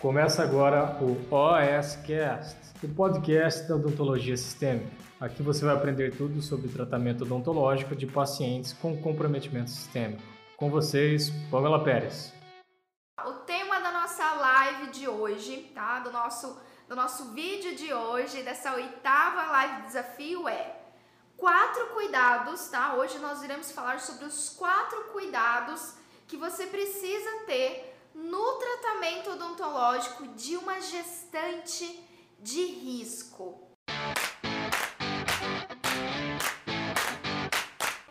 Começa agora o OSCast, o podcast da odontologia sistêmica. Aqui você vai aprender tudo sobre tratamento odontológico de pacientes com comprometimento sistêmico. Com vocês, Pamela Pérez. O tema da nossa live de hoje, tá? Do nosso, do nosso vídeo de hoje, dessa oitava live desafio é quatro cuidados, tá? Hoje nós iremos falar sobre os quatro cuidados que você precisa ter no tratamento odontológico de uma gestante de risco.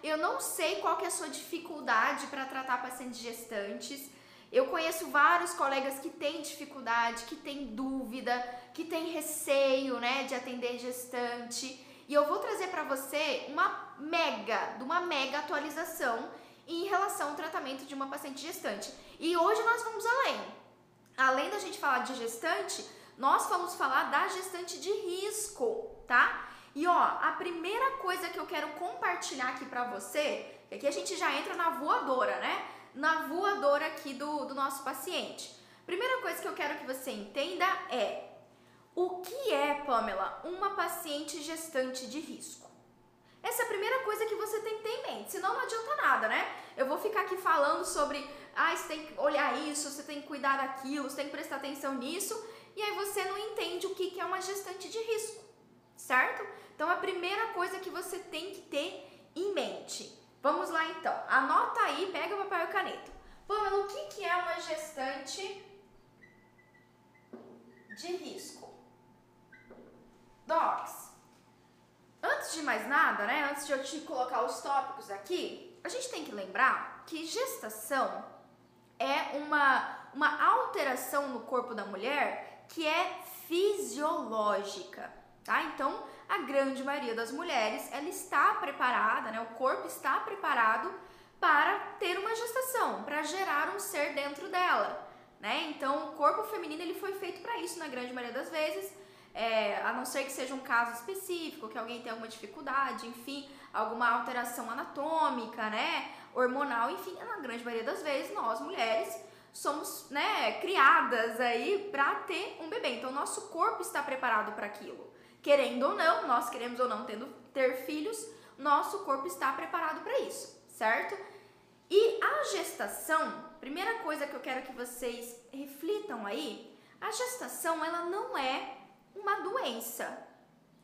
Eu não sei qual que é a sua dificuldade para tratar pacientes gestantes. Eu conheço vários colegas que têm dificuldade, que têm dúvida, que têm receio, né, de atender gestante. E eu vou trazer para você uma mega, de uma mega atualização em relação ao tratamento de uma paciente gestante. E hoje nós vamos além. Além da gente falar de gestante, nós vamos falar da gestante de risco, tá? E ó, a primeira coisa que eu quero compartilhar aqui pra você, é que a gente já entra na voadora, né? Na voadora aqui do, do nosso paciente. Primeira coisa que eu quero que você entenda é o que é, Pamela, uma paciente gestante de risco? Essa é a primeira coisa que você tem que ter em mente, senão não adianta nada, né? Eu vou ficar aqui falando sobre, ah, você tem que olhar isso, você tem que cuidar daquilo, você tem que prestar atenção nisso, e aí você não entende o que é uma gestante de risco, certo? Então a primeira coisa que você tem que ter em mente. Vamos lá então, anota aí, pega o papel e caneta. Pamela, o que é uma gestante de risco? Docs, Antes de mais nada, né, antes de eu te colocar os tópicos aqui, a gente tem que lembrar que gestação é uma, uma alteração no corpo da mulher que é fisiológica, tá? Então, a grande maioria das mulheres, ela está preparada, né, o corpo está preparado para ter uma gestação, para gerar um ser dentro dela, né? Então, o corpo feminino ele foi feito para isso na grande maioria das vezes é, a não ser que seja um caso específico, que alguém tenha alguma dificuldade, enfim, alguma alteração anatômica, né, hormonal, enfim, na grande maioria das vezes, nós mulheres somos, né, criadas aí para ter um bebê. Então, nosso corpo está preparado para aquilo. Querendo ou não, nós queremos ou não tendo ter filhos, nosso corpo está preparado para isso, certo? E a gestação, primeira coisa que eu quero que vocês reflitam aí, a gestação ela não é uma doença,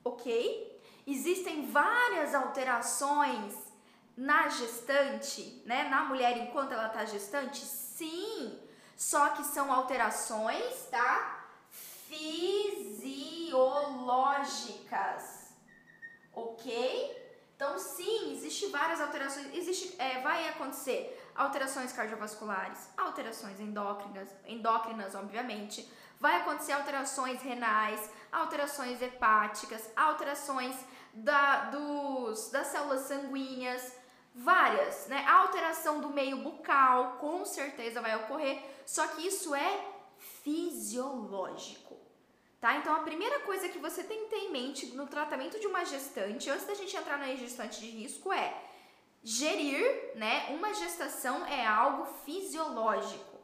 ok? Existem várias alterações na gestante, né? Na mulher enquanto ela tá gestante, sim. Só que são alterações, tá? Fisiológicas, ok? Então, sim, existe várias alterações. Existe, é, vai acontecer alterações cardiovasculares, alterações endócrinas, endócrinas, obviamente. Vai acontecer alterações renais, alterações hepáticas, alterações da, dos, das células sanguíneas, várias, né? A alteração do meio bucal, com certeza vai ocorrer, só que isso é fisiológico. Tá? Então a primeira coisa que você tem que ter em mente no tratamento de uma gestante, antes da gente entrar na gestante de risco, é gerir, né? Uma gestação é algo fisiológico.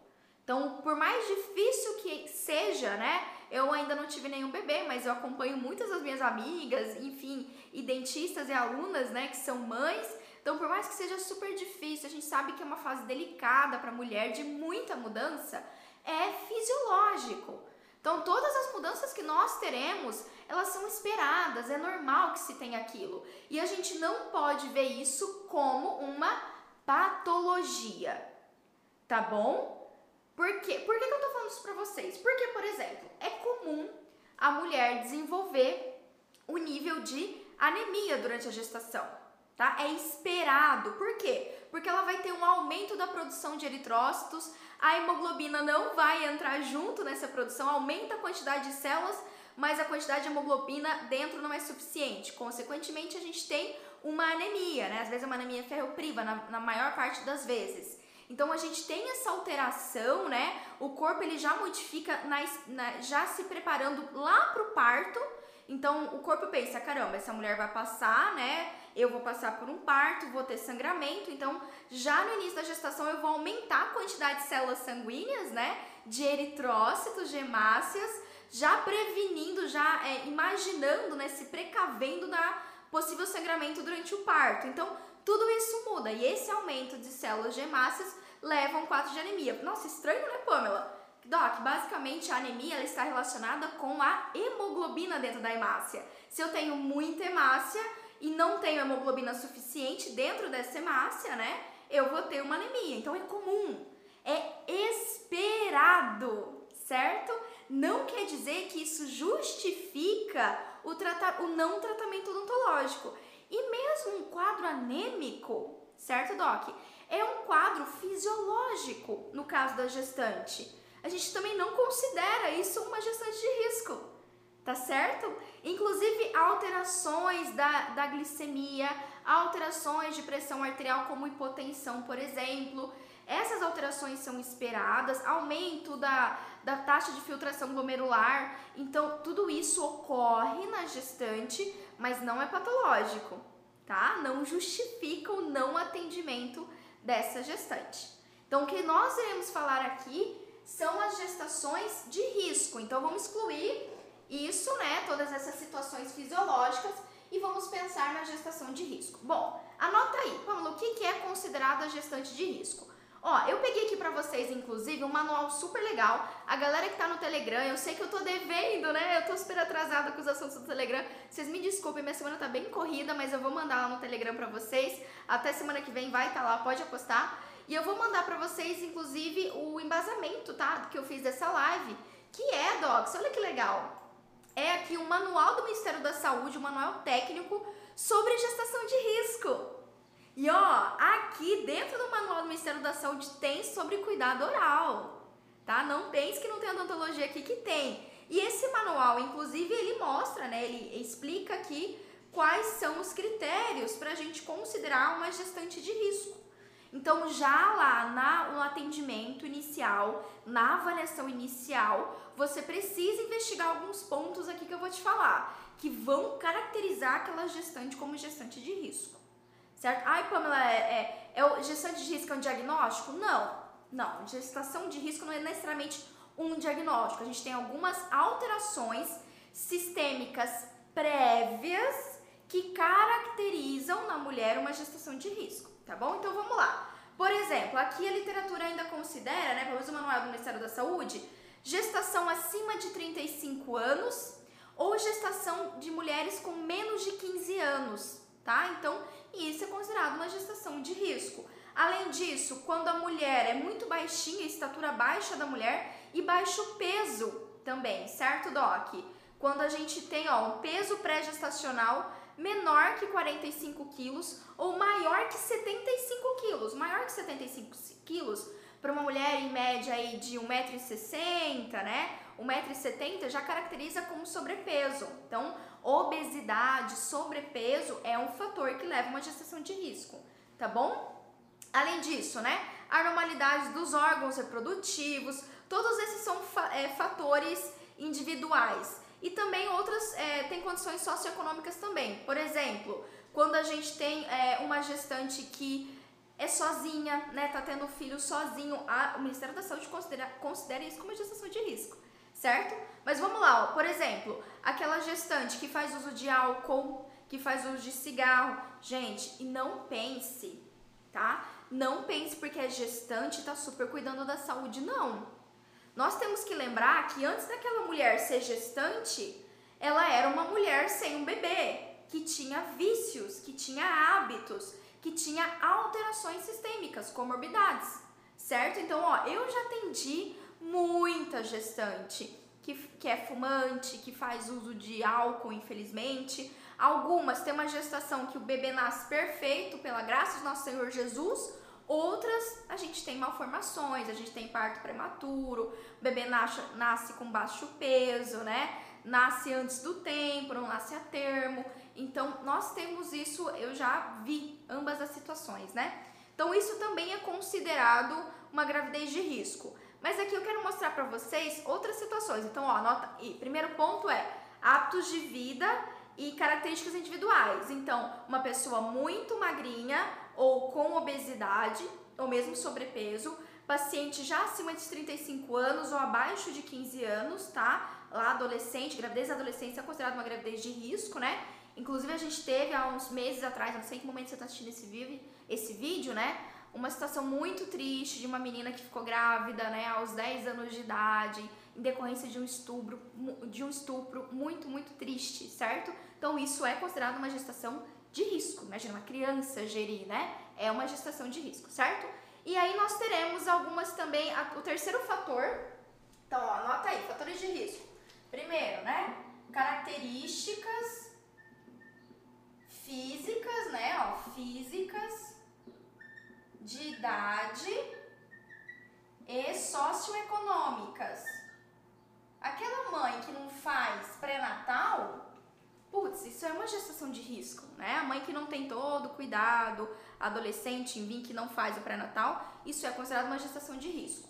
Então, por mais difícil que seja, né? Eu ainda não tive nenhum bebê, mas eu acompanho muitas das minhas amigas, enfim, e dentistas e alunas, né, que são mães. Então, por mais que seja super difícil, a gente sabe que é uma fase delicada para a mulher de muita mudança, é fisiológico. Então, todas as mudanças que nós teremos, elas são esperadas, é normal que se tenha aquilo. E a gente não pode ver isso como uma patologia, tá bom? Por quê? Por que, que eu tô falando isso pra vocês? Porque, por exemplo, é comum a mulher desenvolver o nível de anemia durante a gestação, tá? É esperado. Por quê? Porque ela vai ter um aumento da produção de eritrócitos, a hemoglobina não vai entrar junto nessa produção, aumenta a quantidade de células, mas a quantidade de hemoglobina dentro não é suficiente. Consequentemente, a gente tem uma anemia, né? Às vezes é uma anemia ferropriva, na, na maior parte das vezes. Então a gente tem essa alteração, né? O corpo ele já modifica, na, na, já se preparando lá pro parto. Então o corpo pensa, caramba, essa mulher vai passar, né? eu vou passar por um parto, vou ter sangramento, então já no início da gestação eu vou aumentar a quantidade de células sanguíneas, né? de eritrócitos, de hemácias, já prevenindo, já é, imaginando, né, se precavendo da possível sangramento durante o parto. Então, tudo isso muda e esse aumento de células hemácias leva a um quadro de anemia. Nossa, estranho, né, Pamela? Doc, basicamente a anemia ela está relacionada com a hemoglobina dentro da hemácia. Se eu tenho muita hemácia e não tenho hemoglobina suficiente dentro dessa hemácia, né, eu vou ter uma anemia. Então é comum, é esperado, certo? Não quer dizer que isso justifica o, o não tratamento odontológico. E mesmo um quadro anêmico, certo, Doc? É um quadro fisiológico no caso da gestante. A gente também não considera isso uma gestante de risco, tá certo? Inclusive alterações da, da glicemia, alterações de pressão arterial, como hipotensão, por exemplo. Essas alterações são esperadas, aumento da, da taxa de filtração glomerular. Então, tudo isso ocorre na gestante, mas não é patológico, tá? Não justifica o não atendimento dessa gestante. Então, o que nós iremos falar aqui são as gestações de risco. Então, vamos excluir isso, né? Todas essas situações fisiológicas e vamos pensar na gestação de risco. Bom, anota aí, Pamela, o que é considerado a gestante de risco? Ó, eu peguei aqui pra vocês, inclusive, um manual super legal. A galera que tá no Telegram, eu sei que eu tô devendo, né? Eu tô super atrasada com os assuntos do Telegram. Vocês me desculpem, minha semana tá bem corrida, mas eu vou mandar lá no Telegram pra vocês. Até semana que vem vai estar tá lá, pode apostar. E eu vou mandar pra vocês, inclusive, o embasamento, tá? Que eu fiz dessa live. Que é, Docs, olha que legal. É aqui um manual do Ministério da Saúde, um manual técnico sobre gestação de risco. E ó, aqui dentro do manual do Ministério da Saúde tem sobre cuidado oral, tá? Não pense que não tem odontologia aqui que tem. E esse manual, inclusive, ele mostra, né? Ele explica aqui quais são os critérios para a gente considerar uma gestante de risco. Então, já lá na, no atendimento inicial, na avaliação inicial, você precisa investigar alguns pontos aqui que eu vou te falar, que vão caracterizar aquela gestante como gestante de risco certo? Ai, Pamela, é, é, é de risco é um diagnóstico? Não, não. Gestação de risco não é necessariamente um diagnóstico. A gente tem algumas alterações sistêmicas prévias que caracterizam na mulher uma gestação de risco, tá bom? Então vamos lá. Por exemplo, aqui a literatura ainda considera, né, pelo menos o manual do Ministério da Saúde, gestação acima de 35 anos ou gestação de mulheres com menos de 15 anos, tá? Então, isso é considerado uma gestação de risco. Além disso, quando a mulher é muito baixinha, estatura baixa da mulher e baixo peso também, certo, Doc? Quando a gente tem ó, um peso pré-gestacional menor que 45 quilos ou maior que 75 quilos. Maior que 75 quilos, para uma mulher em média aí de 1,60m, né? 1,70m já caracteriza como sobrepeso. Então, obesidade, sobrepeso é um fator que leva a uma gestação de risco, tá bom? Além disso, né, anormalidades dos órgãos reprodutivos, todos esses são é, fatores individuais. E também outras, é, tem condições socioeconômicas também. Por exemplo, quando a gente tem é, uma gestante que é sozinha, né, tá tendo filho sozinho, a, o Ministério da Saúde considera, considera isso como gestação de risco certo? Mas vamos lá, ó. por exemplo, aquela gestante que faz uso de álcool, que faz uso de cigarro. Gente, e não pense, tá? Não pense porque é gestante e tá super cuidando da saúde, não. Nós temos que lembrar que antes daquela mulher ser gestante, ela era uma mulher sem um bebê, que tinha vícios, que tinha hábitos, que tinha alterações sistêmicas, comorbidades, certo? Então, ó, eu já atendi muita gestante que, que é fumante, que faz uso de álcool, infelizmente. Algumas têm uma gestação que o bebê nasce perfeito, pela graça de nosso Senhor Jesus. Outras, a gente tem malformações, a gente tem parto prematuro, o bebê nasce, nasce com baixo peso, né? Nasce antes do tempo, não nasce a termo. Então, nós temos isso, eu já vi ambas as situações, né? Então, isso também é considerado uma gravidez de risco. Mas aqui eu quero mostrar para vocês outras situações. Então, ó, nota, primeiro ponto é hábitos de vida e características individuais. Então, uma pessoa muito magrinha ou com obesidade ou mesmo sobrepeso paciente já acima de 35 anos ou abaixo de 15 anos, tá? Lá adolescente, gravidez da adolescência é considerada uma gravidez de risco, né? Inclusive a gente teve há uns meses atrás, não sei em que momento você está assistindo esse esse vídeo, né? Uma situação muito triste de uma menina que ficou grávida, né, aos 10 anos de idade, em decorrência de um estupro, de um estupro muito, muito triste, certo? Então isso é considerado uma gestação de risco. Imagina uma criança gerir, né? É uma gestação de risco, certo? E aí nós teremos algumas também, o terceiro fator. Então, ó, anota aí, fatores de risco. Primeiro, né? Características físicas, né? Ó, físicas de idade e socioeconômicas. Aquela mãe que não faz pré-natal, putz, isso é uma gestação de risco, né? A mãe que não tem todo o cuidado, adolescente, enfim, que não faz o pré-natal, isso é considerado uma gestação de risco.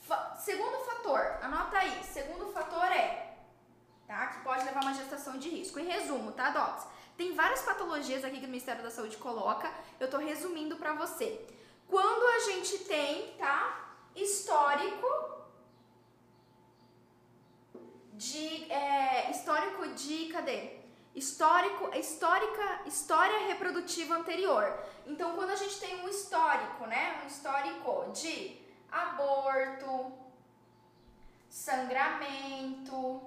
Fa segundo fator, anota aí, segundo fator é, tá? Que pode levar a uma gestação de risco. Em resumo, tá, Docs? Tem várias patologias aqui que o Ministério da Saúde coloca, eu tô resumindo para você. Quando a gente tem, tá? Histórico de. É, histórico de. Cadê? Histórico, histórica, história reprodutiva anterior. Então, quando a gente tem um histórico, né? Um histórico de aborto, sangramento,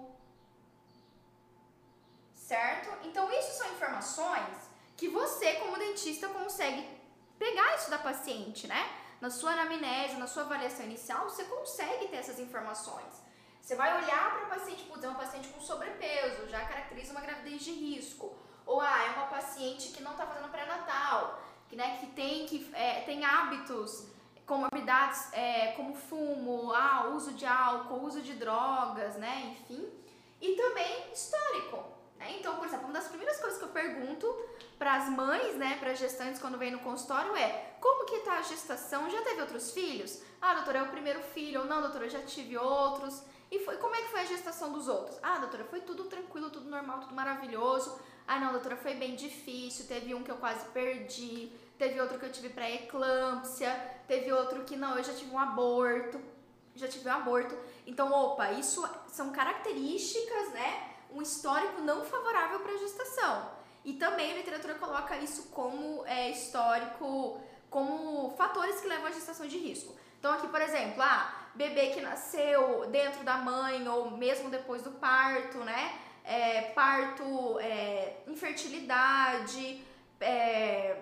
certo? Então, isso são informações que você, como dentista, consegue pegar isso da paciente, né? Na sua anamnese, na sua avaliação inicial, você consegue ter essas informações. Você vai olhar para a paciente, putz, é uma paciente com sobrepeso, já caracteriza uma gravidez de risco. Ou, ah, é uma paciente que não está fazendo pré-natal, que, né, que tem, que, é, tem hábitos, comorbidades é, como fumo, ah, uso de álcool, uso de drogas, né, enfim. E também histórico. Né? Então, por exemplo, uma das primeiras coisas que eu pergunto para as mães, né, para gestantes quando vem no consultório é: como que tá a gestação? Já teve outros filhos? Ah, doutora, é o primeiro filho. Ou não, doutora, eu já tive outros. E foi, como é que foi a gestação dos outros? Ah, doutora, foi tudo tranquilo, tudo normal, tudo maravilhoso. Ah, não, doutora, foi bem difícil. Teve um que eu quase perdi. Teve outro que eu tive pré-eclâmpsia. Teve outro que não, eu já tive um aborto. Já tive um aborto. Então, opa, isso são características, né? Um histórico não favorável para a gestação. E também a literatura coloca isso como é, histórico, como fatores que levam à gestação de risco. Então, aqui, por exemplo, ah, bebê que nasceu dentro da mãe ou mesmo depois do parto, né? É, parto, é, infertilidade, é,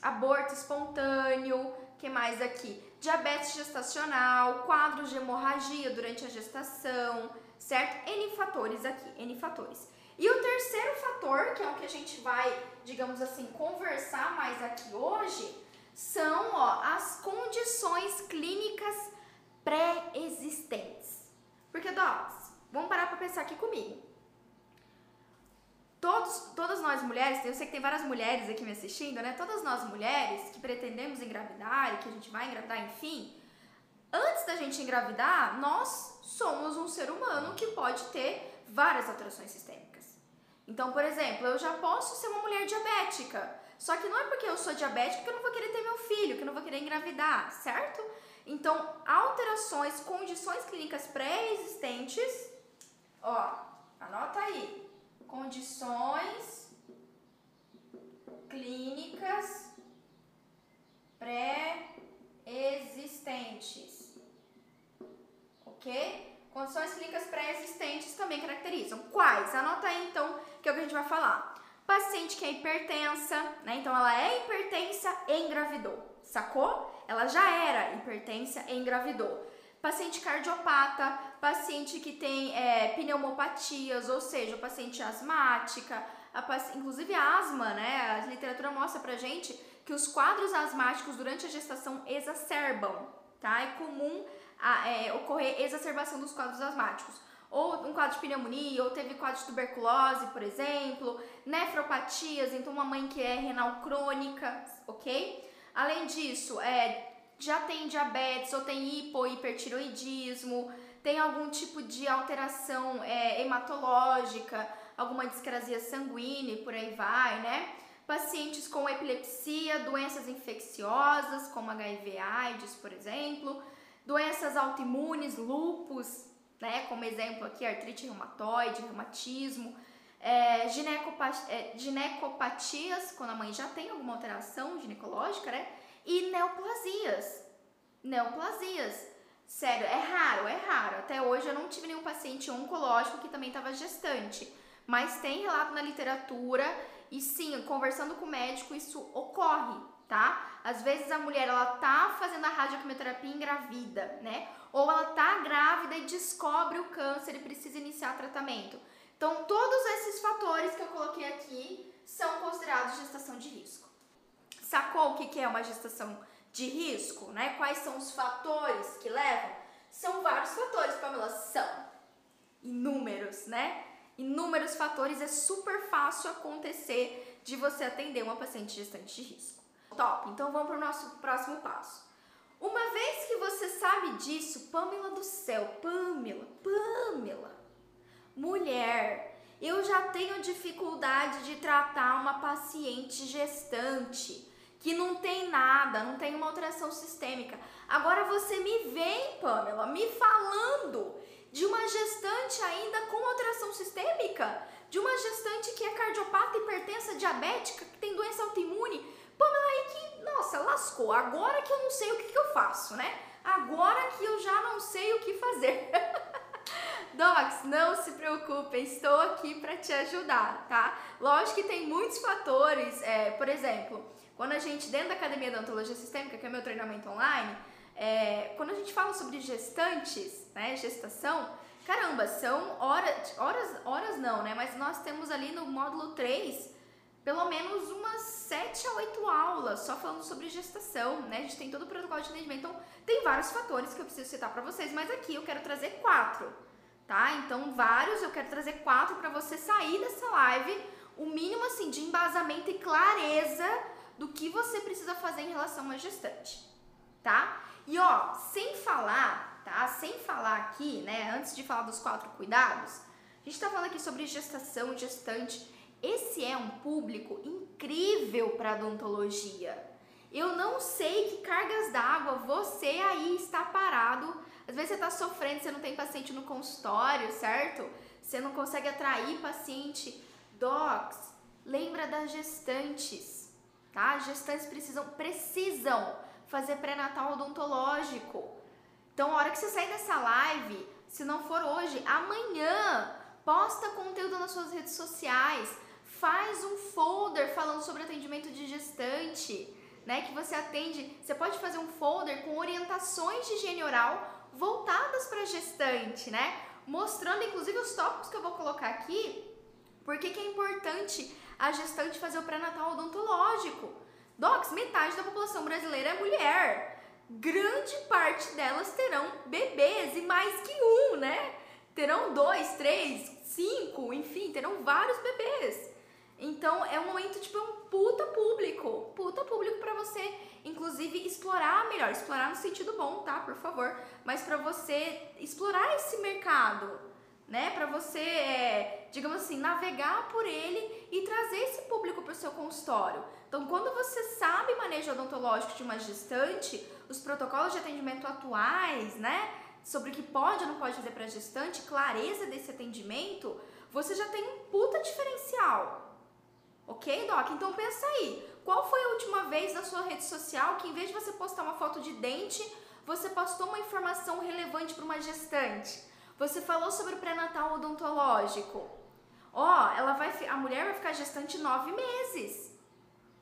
aborto espontâneo, que mais aqui? Diabetes gestacional, quadros de hemorragia durante a gestação, certo? N fatores aqui, N fatores. E o terceiro fator, que é o que a gente vai, digamos assim, conversar mais aqui hoje, são ó, as condições clínicas pré-existentes. Porque, Docs, vamos parar para pensar aqui comigo. Todos, todas nós mulheres, eu sei que tem várias mulheres aqui me assistindo, né? Todas nós mulheres que pretendemos engravidar e que a gente vai engravidar, enfim, antes da gente engravidar, nós somos um ser humano que pode ter várias alterações sistêmicas. Então, por exemplo, eu já posso ser uma mulher diabética. Só que não é porque eu sou diabética que eu não vou querer ter meu filho, que eu não vou querer engravidar, certo? Então, alterações, condições clínicas pré-existentes, ó, anota aí. Condições clínicas pré-existentes. Ok? Condições clínicas pré-existentes também caracterizam. Quais? Anota aí então, que é o que a gente vai falar. Paciente que é hipertensa, né? Então ela é hipertensa e engravidou, sacou? Ela já era hipertensa e engravidou. Paciente cardiopata, paciente que tem é, pneumopatias, ou seja, paciente asmática, a, inclusive a asma, né? A literatura mostra pra gente que os quadros asmáticos durante a gestação exacerbam, tá? É comum a, é, ocorrer exacerbação dos quadros asmáticos. Ou um quadro de pneumonia, ou teve quadro de tuberculose, por exemplo, nefropatias, então uma mãe que é renal crônica, ok? Além disso, é, já tem diabetes ou tem hipo, hipertiroidismo, tem algum tipo de alteração é, hematológica, alguma discrasia sanguínea por aí vai, né? Pacientes com epilepsia, doenças infecciosas, como HIV AIDS, por exemplo, doenças autoimunes, lupus, né? Como exemplo aqui, artrite reumatoide, reumatismo, é, é, ginecopatias, quando a mãe já tem alguma alteração ginecológica, né? E neoplasias. Neoplasias. Sério, é raro, é raro. Até hoje eu não tive nenhum paciente oncológico que também estava gestante. Mas tem relato na literatura e sim, conversando com o médico, isso ocorre, tá? Às vezes a mulher ela tá fazendo a radioquimioterapia engravida, né? Ou ela tá grávida e descobre o câncer e precisa iniciar tratamento. Então, todos esses fatores que eu coloquei aqui são considerados gestação de risco. Sacou o que é uma gestação de risco, né? Quais são os fatores que levam? São vários fatores, Pamela, são inúmeros, né? Inúmeros fatores, é super fácil acontecer de você atender uma paciente gestante de risco. Top, então vamos para o nosso próximo passo. Uma vez que você sabe disso, Pamela do céu, Pamela, Pamela, mulher, eu já tenho dificuldade de tratar uma paciente gestante que não tem nada, não tem uma alteração sistêmica. Agora você me vem, Pamela, me falando de uma gestante ainda com alteração sistêmica, de uma gestante que é cardiopata, hipertensa, diabética, que tem doença autoimune. Pamela, aí que, nossa, lascou. Agora que eu não sei o que, que eu faço, né? Agora que eu já não sei o que fazer. Docs, não se preocupem, estou aqui para te ajudar, tá? Lógico que tem muitos fatores, é, por exemplo, quando a gente, dentro da Academia da Ontologia Sistêmica, que é meu treinamento online, é, quando a gente fala sobre gestantes, né, gestação, caramba, são horas, horas, horas não, né, mas nós temos ali no módulo 3 pelo menos umas 7 a 8 aulas só falando sobre gestação, né? A gente tem todo o protocolo de atendimento, então tem vários fatores que eu preciso citar para vocês, mas aqui eu quero trazer quatro, tá? Então, vários, eu quero trazer quatro para você sair dessa live, o mínimo assim de embasamento e clareza do que você precisa fazer em relação à gestante, tá? E ó, sem falar, tá? Sem falar aqui, né, antes de falar dos quatro cuidados, a gente tá falando aqui sobre gestação, gestante. Esse é um público incrível para odontologia. Eu não sei que cargas d'água você aí está parado. Às vezes você está sofrendo, você não tem paciente no consultório, certo? Você não consegue atrair paciente. Docs, lembra das gestantes tá? Gestantes precisam, precisam fazer pré-natal odontológico. Então, a hora que você sair dessa live, se não for hoje, amanhã, posta conteúdo nas suas redes sociais, faz um folder falando sobre atendimento de gestante, né? Que você atende, você pode fazer um folder com orientações de higiene oral voltadas para gestante, né? Mostrando inclusive os tópicos que eu vou colocar aqui, porque que é importante a gestante fazer o pré-natal odontológico. Docs, metade da população brasileira é mulher. Grande parte delas terão bebês e mais que um, né? Terão dois, três, cinco, enfim, terão vários bebês. Então é um momento, tipo, é um puta público. Puta público para você, inclusive, explorar melhor. Explorar no sentido bom, tá? Por favor. Mas para você explorar esse mercado né? Para você, é, digamos assim, navegar por ele e trazer esse público para o seu consultório. Então, quando você sabe manejo odontológico de uma gestante, os protocolos de atendimento atuais, né? Sobre o que pode ou não pode fazer para gestante, clareza desse atendimento, você já tem um puta diferencial. Ok, Doc? Então pensa aí, qual foi a última vez na sua rede social que em vez de você postar uma foto de dente, você postou uma informação relevante para uma gestante? Você falou sobre o pré-natal odontológico. Ó, oh, ela vai, a mulher vai ficar gestante nove meses.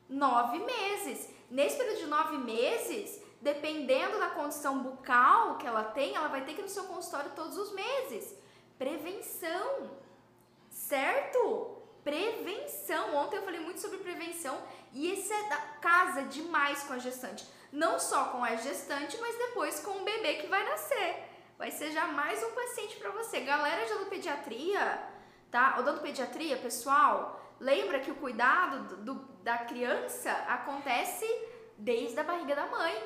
Nove meses. Nesse período de nove meses, dependendo da condição bucal que ela tem, ela vai ter que ir no seu consultório todos os meses. Prevenção, certo? Prevenção. Ontem eu falei muito sobre prevenção e isso é da casa demais com a gestante. Não só com a gestante, mas depois com o bebê que vai nascer vai ser já mais um paciente para você. Galera de odontopediatria, tá? Odontopediatria, pessoal, lembra que o cuidado do, do, da criança acontece desde a barriga da mãe,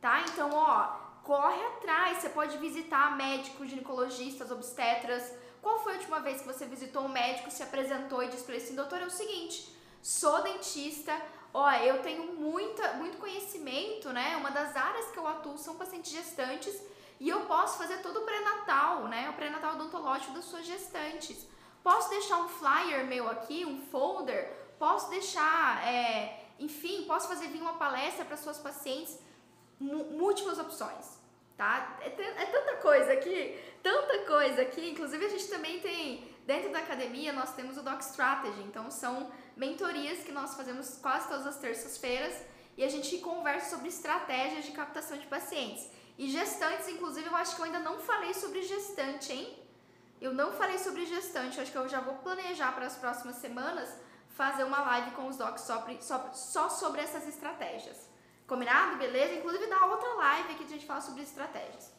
tá? Então, ó, corre atrás. Você pode visitar médicos, ginecologistas, obstetras. Qual foi a última vez que você visitou um médico, se apresentou e disse para ele assim, doutor, é o seguinte, sou dentista, ó, eu tenho muita, muito conhecimento, né? Uma das áreas que eu atuo são pacientes gestantes e eu posso fazer todo o pré-natal, né? O pré-natal odontológico das suas gestantes. Posso deixar um flyer meu aqui, um folder, posso deixar, é, enfim, posso fazer vir uma palestra para suas pacientes, múltiplas opções, tá? É, é tanta coisa aqui, tanta coisa aqui. Inclusive a gente também tem dentro da academia nós temos o Doc Strategy, então são mentorias que nós fazemos quase todas as terças-feiras e a gente conversa sobre estratégias de captação de pacientes. E gestantes, inclusive, eu acho que eu ainda não falei sobre gestante, hein? Eu não falei sobre gestante, eu acho que eu já vou planejar para as próximas semanas fazer uma live com os docs só, só, só sobre essas estratégias. Combinado? Beleza? Inclusive dá outra live aqui que a gente fala sobre estratégias.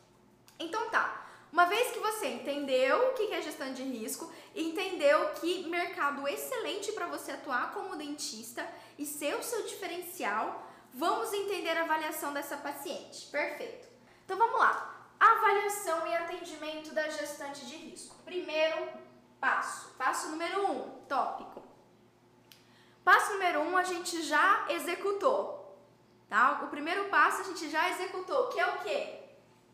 Então tá. Uma vez que você entendeu o que é gestão de risco, entendeu que mercado excelente para você atuar como dentista e ser o seu diferencial, vamos entender a avaliação dessa paciente. Perfeito. Então vamos lá. Avaliação e atendimento da gestante de risco. Primeiro passo. Passo número um, tópico. Passo número um a gente já executou. Tá? O primeiro passo a gente já executou, que é o quê?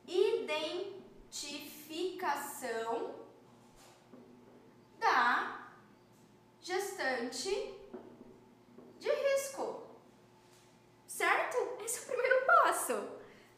Identificação da gestante de risco. Certo? Esse é o primeiro passo.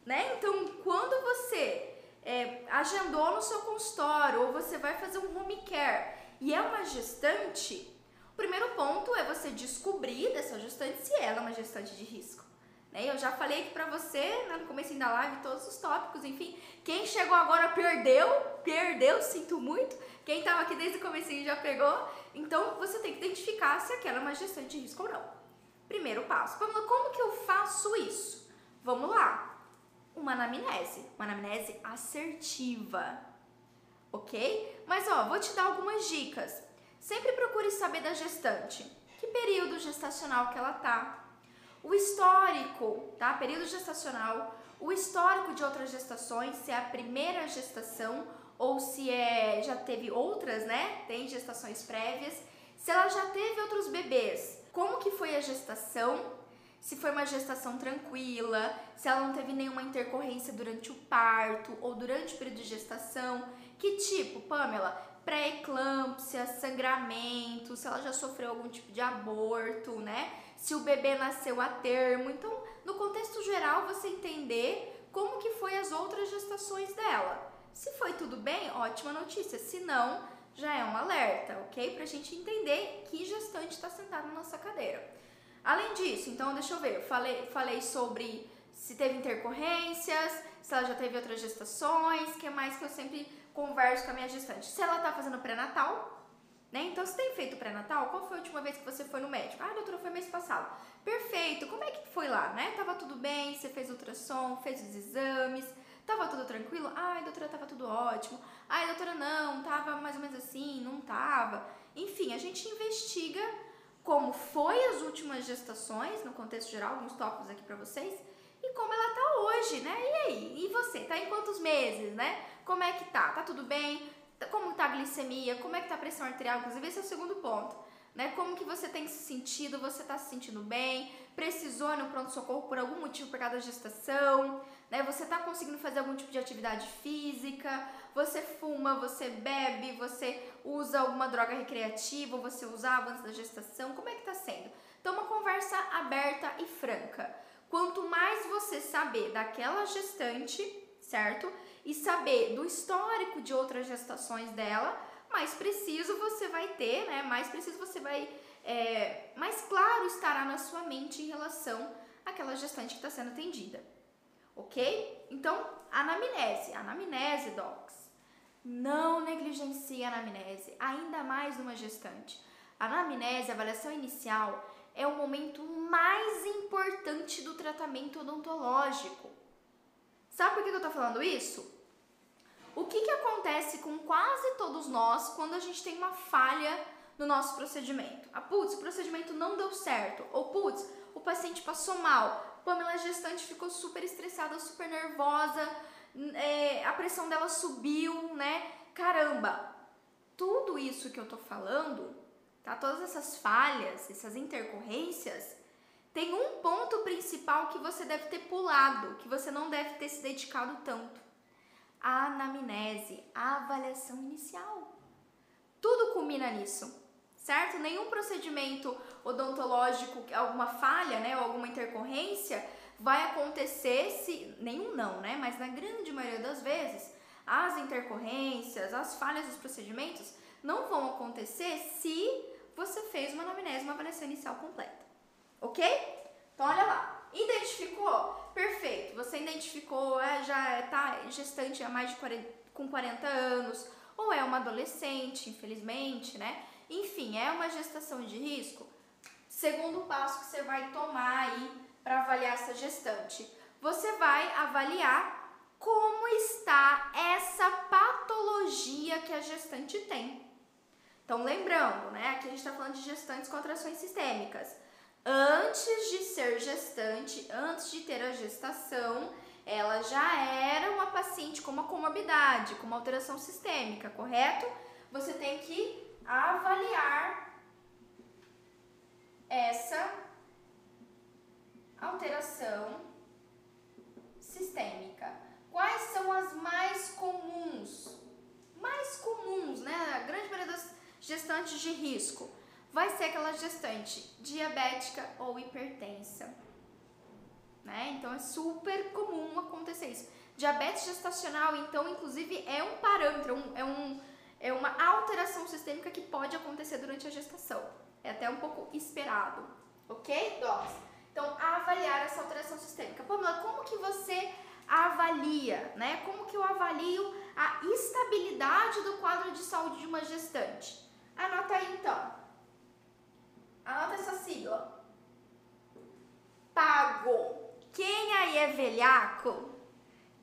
Né? Então, quando você é, agendou no seu consultório ou você vai fazer um home care e é uma gestante, o primeiro ponto é você descobrir dessa gestante se ela é uma gestante de risco. Né? Eu já falei aqui pra você né, no começo da live todos os tópicos, enfim. Quem chegou agora perdeu, perdeu, sinto muito. Quem estava aqui desde o começo já pegou. Então você tem que identificar se aquela é uma gestante de risco ou não. Primeiro passo. Como que eu faço isso? Vamos lá. Uma anamnese, uma anamnese assertiva. Ok? Mas ó, vou te dar algumas dicas. Sempre procure saber da gestante. Que período gestacional que ela tá? O histórico, tá? Período gestacional, o histórico de outras gestações, se é a primeira gestação ou se é já teve outras, né? Tem gestações prévias. Se ela já teve outros bebês, como que foi a gestação? Se foi uma gestação tranquila, se ela não teve nenhuma intercorrência durante o parto ou durante o período de gestação. Que tipo, Pamela? Pré-eclâmpsia, sangramento, se ela já sofreu algum tipo de aborto, né? Se o bebê nasceu a termo. Então, no contexto geral, você entender como que foi as outras gestações dela. Se foi tudo bem, ótima notícia. Se não, já é um alerta, ok? Pra gente entender que gestante está sentado na nossa cadeira. Além disso, então, deixa eu ver, eu falei, falei sobre se teve intercorrências, se ela já teve outras gestações, que é mais que eu sempre converso com a minha gestante. Se ela tá fazendo pré-natal, né? Então, se tem feito pré-natal, qual foi a última vez que você foi no médico? Ah, doutora, foi mês passado. Perfeito, como é que foi lá, né? Tava tudo bem, você fez ultrassom, fez os exames, tava tudo tranquilo? Ai, doutora, tava tudo ótimo. Ai, doutora, não, tava mais ou menos assim, não tava. Enfim, a gente investiga como foi as últimas gestações, no contexto geral, alguns tópicos aqui para vocês, e como ela tá hoje, né? E aí? E você? Tá em quantos meses, né? Como é que tá? Tá tudo bem? Como tá a glicemia? Como é que tá a pressão arterial? Inclusive, esse é o segundo ponto. Né? Como que você tem se sentido? Você tá se sentindo bem? Precisou ir no pronto-socorro por algum motivo por causa da gestação? Né? Você tá conseguindo fazer algum tipo de atividade física? Você fuma, você bebe, você usa alguma droga recreativa, você usava antes da gestação? Como é que tá sendo? Então, uma conversa aberta e franca. Quanto mais você saber daquela gestante, certo? E saber do histórico de outras gestações dela, mais preciso você vai ter, né? Mais preciso você vai. É, mais claro estará na sua mente em relação àquela gestante que está sendo atendida. Ok? Então, anamnese. Anamnese, docs. Não negligencie a anamnese, ainda mais numa gestante. A anamnese, a avaliação inicial, é o momento mais importante do tratamento odontológico. Sabe por que eu tô falando isso? O que, que acontece com quase todos nós quando a gente tem uma falha no nosso procedimento? Ah, putz, o procedimento não deu certo. Ou putz, o paciente passou mal. Pamela gestante ficou super estressada, super nervosa, é, a pressão dela subiu, né? Caramba, tudo isso que eu tô falando tá? Todas essas falhas, essas intercorrências, tem um ponto principal que você deve ter pulado, que você não deve ter se dedicado tanto. A anamnese, a avaliação inicial. Tudo culmina nisso, certo? Nenhum procedimento odontológico, alguma falha, né, ou alguma intercorrência vai acontecer se nenhum não, né? Mas na grande maioria das vezes, as intercorrências, as falhas dos procedimentos não vão acontecer se você fez uma anamnese, uma avaliação inicial completa. Ok? Então olha lá. Identificou? Perfeito. Você identificou, é, já está gestante há mais de 40, com 40 anos, ou é uma adolescente, infelizmente, né? Enfim, é uma gestação de risco. Segundo passo que você vai tomar aí para avaliar essa gestante. Você vai avaliar como está essa patologia que a gestante tem. Então, lembrando, né? Aqui a gente está falando de gestantes com atrações sistêmicas antes de ser gestante, antes de ter a gestação, ela já era uma paciente com uma comorbidade, com uma alteração sistêmica, correto? Você tem que avaliar essa alteração sistêmica. Quais são as mais comuns? Mais comuns, né? A grande maioria das gestantes de risco vai ser aquela gestante diabética ou hipertensa. Né? Então é super comum acontecer isso. Diabetes gestacional, então, inclusive, é um parâmetro, é, um, é uma alteração sistêmica que pode acontecer durante a gestação. É até um pouco esperado, ok, Docs? Então, avaliar essa alteração sistêmica. Pamela, como que você avalia, né? Como que eu avalio a estabilidade do quadro de saúde de uma gestante? Anota aí, então. Anota essa sigla. Pago. Quem aí é velhaco?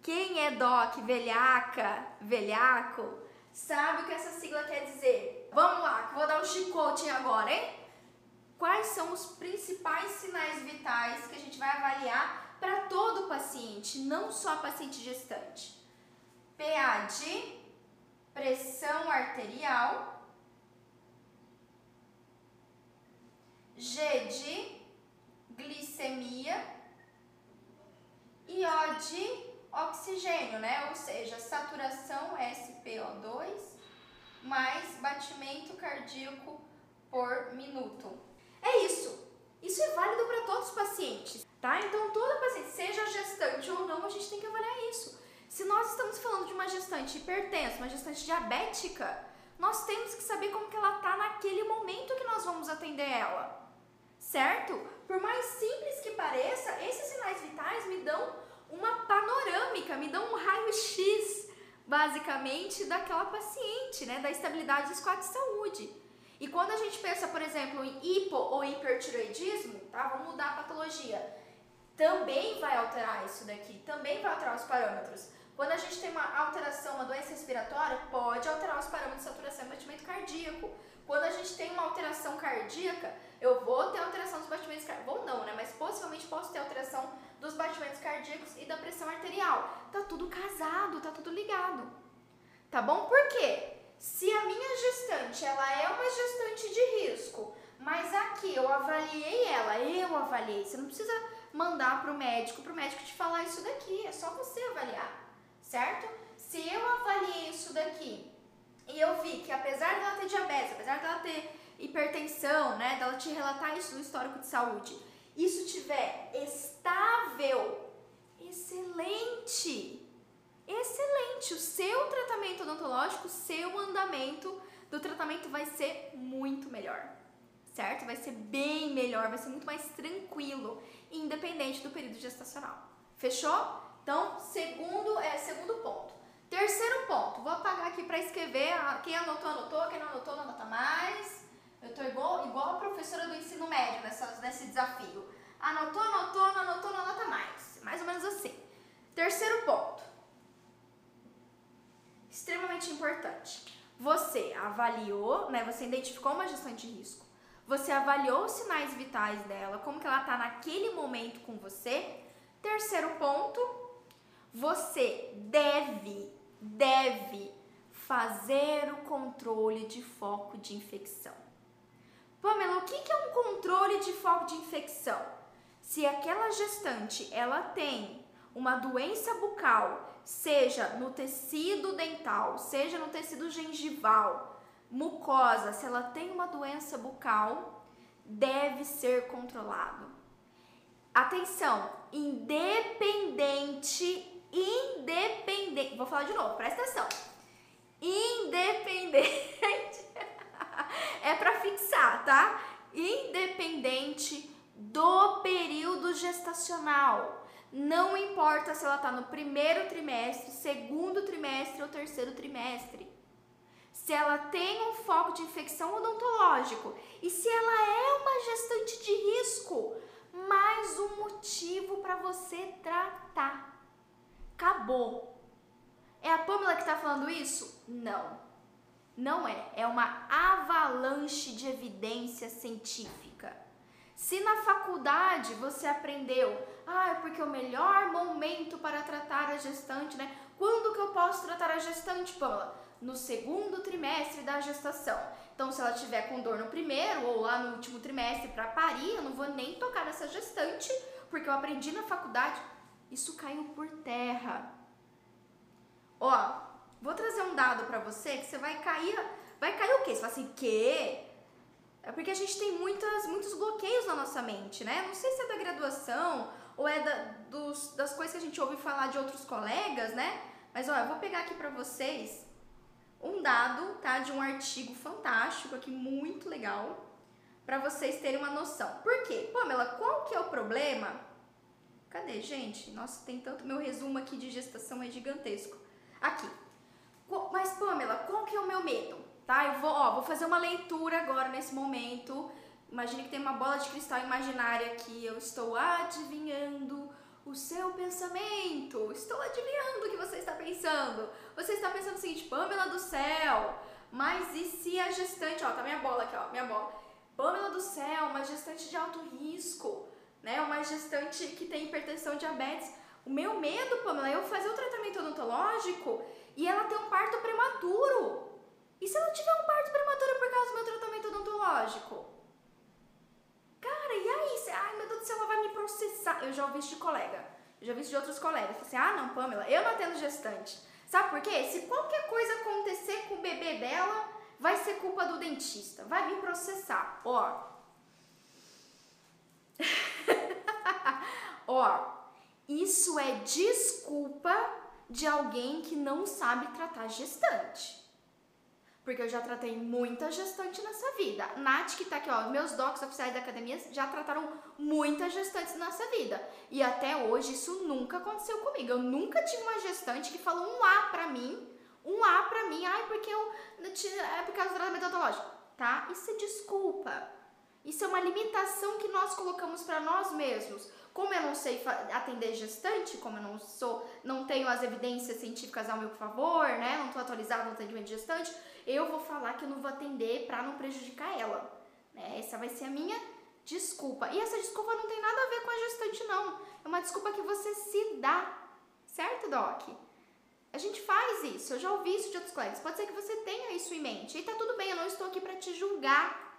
Quem é doc, velhaca, velhaco, sabe o que essa sigla quer dizer? Vamos lá, que vou dar um chicote agora, hein? Quais são os principais sinais vitais que a gente vai avaliar para todo paciente, não só paciente gestante? PAD, pressão arterial, G de glicemia e O de oxigênio, né? Ou seja, saturação SpO2 mais batimento cardíaco por minuto. É isso. Isso é válido para todos os pacientes, tá? Então, todo paciente, seja gestante ou não, a gente tem que avaliar isso. Se nós estamos falando de uma gestante hipertensa, uma gestante diabética, nós temos que saber como que ela está naquele momento que nós vamos atender ela certo? Por mais simples que pareça, esses sinais vitais me dão uma panorâmica, me dão um raio-x, basicamente, daquela paciente, né? Da estabilidade dos quadros de saúde. E quando a gente pensa, por exemplo, em hipo ou hipertiroidismo, tá? Vamos mudar a patologia. Também vai alterar isso daqui, também vai alterar os parâmetros. Quando a gente tem uma alteração, uma doença respiratória, pode alterar os parâmetros de saturação e batimento cardíaco. Quando a gente tem uma alteração cardíaca, eu vou ter alteração dos batimentos cardíacos, vou não, né? Mas possivelmente posso ter alteração dos batimentos cardíacos e da pressão arterial. Tá tudo casado, tá tudo ligado. Tá bom? Por quê? Se a minha gestante, ela é uma gestante de risco, mas aqui eu avaliei ela, eu avaliei, você não precisa mandar pro médico, pro médico te falar isso daqui, é só você avaliar, certo? Se eu avaliei isso daqui e eu vi que apesar dela ter diabetes, apesar dela ter hipertensão, né, dela te relatar isso no histórico de saúde, isso tiver estável, excelente, excelente, o seu tratamento odontológico, seu andamento do tratamento vai ser muito melhor, certo? Vai ser bem melhor, vai ser muito mais tranquilo, independente do período gestacional. Fechou? Então, segundo, é, segundo ponto. Terceiro ponto, vou apagar aqui para escrever. Quem anotou, anotou. Quem não anotou, não anota mais. Eu estou igual, igual a professora do ensino médio nessa, nesse desafio. Anotou, anotou, não anotou, não anota mais. Mais ou menos assim. Terceiro ponto. Extremamente importante. Você avaliou, né? Você identificou uma gestão de risco. Você avaliou os sinais vitais dela, como que ela está naquele momento com você. Terceiro ponto, você deve, deve fazer o controle de foco de infecção. Pamela, o que é um controle de foco de infecção? Se aquela gestante ela tem uma doença bucal, seja no tecido dental, seja no tecido gengival, mucosa, se ela tem uma doença bucal, deve ser controlado. Atenção, independente, independente, vou falar de novo, presta atenção. Independente, é para fixar, tá? Independente do período gestacional. Não importa se ela está no primeiro trimestre, segundo trimestre ou terceiro trimestre. Se ela tem um foco de infecção odontológico e se ela é uma gestante de risco, mais um motivo para você tratar. Acabou. É a Pamela que está falando isso? Não. Não é. É uma avalanche de evidência científica. Se na faculdade você aprendeu, ah, é porque é o melhor momento para tratar a gestante, né? Quando que eu posso tratar a gestante, Pamela? No segundo trimestre da gestação. Então, se ela tiver com dor no primeiro ou lá no último trimestre para parir, eu não vou nem tocar nessa gestante, porque eu aprendi na faculdade. Isso caiu por terra. Ó, vou trazer um dado para você que você vai cair, vai cair o quê? Você fala assim, que? É porque a gente tem muitas, muitos bloqueios na nossa mente, né? Não sei se é da graduação ou é da, dos, das coisas que a gente ouve falar de outros colegas, né? Mas ó, eu vou pegar aqui para vocês um dado, tá? De um artigo fantástico aqui, muito legal, para vocês terem uma noção. Por quê? Pamela, qual que é o problema? Cadê, gente? Nossa, tem tanto. Meu resumo aqui de gestação é gigantesco. Aqui. Mas, Pamela, qual que é o meu medo? Tá? Eu vou, ó, vou fazer uma leitura agora nesse momento. Imagine que tem uma bola de cristal imaginária aqui. Eu estou adivinhando o seu pensamento. Estou adivinhando o que você está pensando. Você está pensando o seguinte, Pamela do céu. Mas e se a gestante, ó, tá minha bola aqui, ó, minha bola. Pamela do céu, uma gestante de alto risco, né? Uma gestante que tem hipertensão, diabetes. O meu medo, Pamela, é eu fazer o tratamento odontológico e ela ter um parto prematuro. E se ela tiver um parto prematuro por causa do meu tratamento odontológico? Cara, e aí? Ai meu Deus do céu, ela vai me processar. Eu já ouvi isso de colega. Eu já ouvi isso de outros colegas. Falei assim, ah não, Pamela, eu não atendo gestante. Sabe por quê? Se qualquer coisa acontecer com o bebê dela, vai ser culpa do dentista. Vai me processar. Ó. Ó, isso é desculpa de alguém que não sabe tratar gestante. Porque eu já tratei muita gestante nessa vida. Nath, que tá aqui, ó, meus docs oficiais da academia já trataram muitas gestantes nessa vida. E até hoje isso nunca aconteceu comigo. Eu nunca tive uma gestante que falou um A pra mim, um A pra mim, ai, porque eu. É por causa do tratamento odontológico. Tá? Isso é desculpa. Isso é uma limitação que nós colocamos para nós mesmos. Como eu não sei atender gestante, como eu não sou, não tenho as evidências científicas ao meu favor, né? Não estou atualizada no atendimento de gestante, eu vou falar que eu não vou atender para não prejudicar ela. Né? Essa vai ser a minha desculpa. E essa desculpa não tem nada a ver com a gestante, não. É uma desculpa que você se dá. Certo, Doc? A gente faz isso, eu já ouvi isso de outros colegas. Pode ser que você tenha isso em mente. E tá tudo bem, eu não estou aqui para te julgar.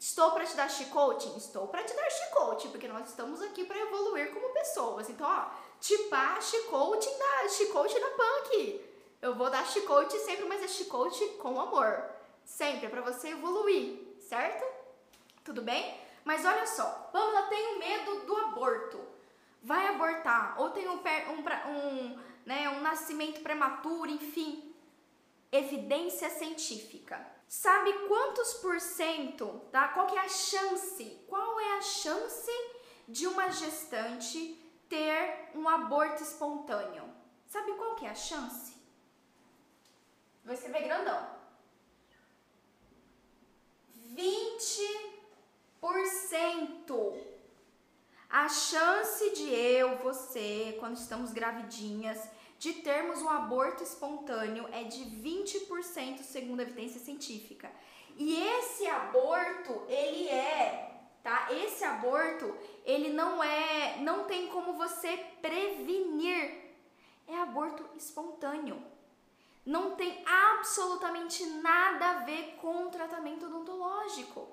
Estou para te dar chicote? Estou para te dar chicote, porque nós estamos aqui para evoluir como pessoas. Então, ó, tipar chicote da chicote da punk. Eu vou dar chicote sempre, mas é chicote com amor. Sempre, é pra você evoluir, certo? Tudo bem? Mas olha só, Pamela tem medo do aborto. Vai abortar, ou tem um, um, um, né, um nascimento prematuro, enfim. Evidência científica. Sabe quantos por cento, tá? Qual que é a chance? Qual é a chance de uma gestante ter um aborto espontâneo? Sabe qual que é a chance? Vou escrever grandão. 20%. A chance de eu, você, quando estamos gravidinhas, de termos um aborto espontâneo é de 20% segundo a evidência científica. E esse aborto, ele é, tá? Esse aborto, ele não é, não tem como você prevenir. É aborto espontâneo não tem absolutamente nada a ver com o tratamento odontológico.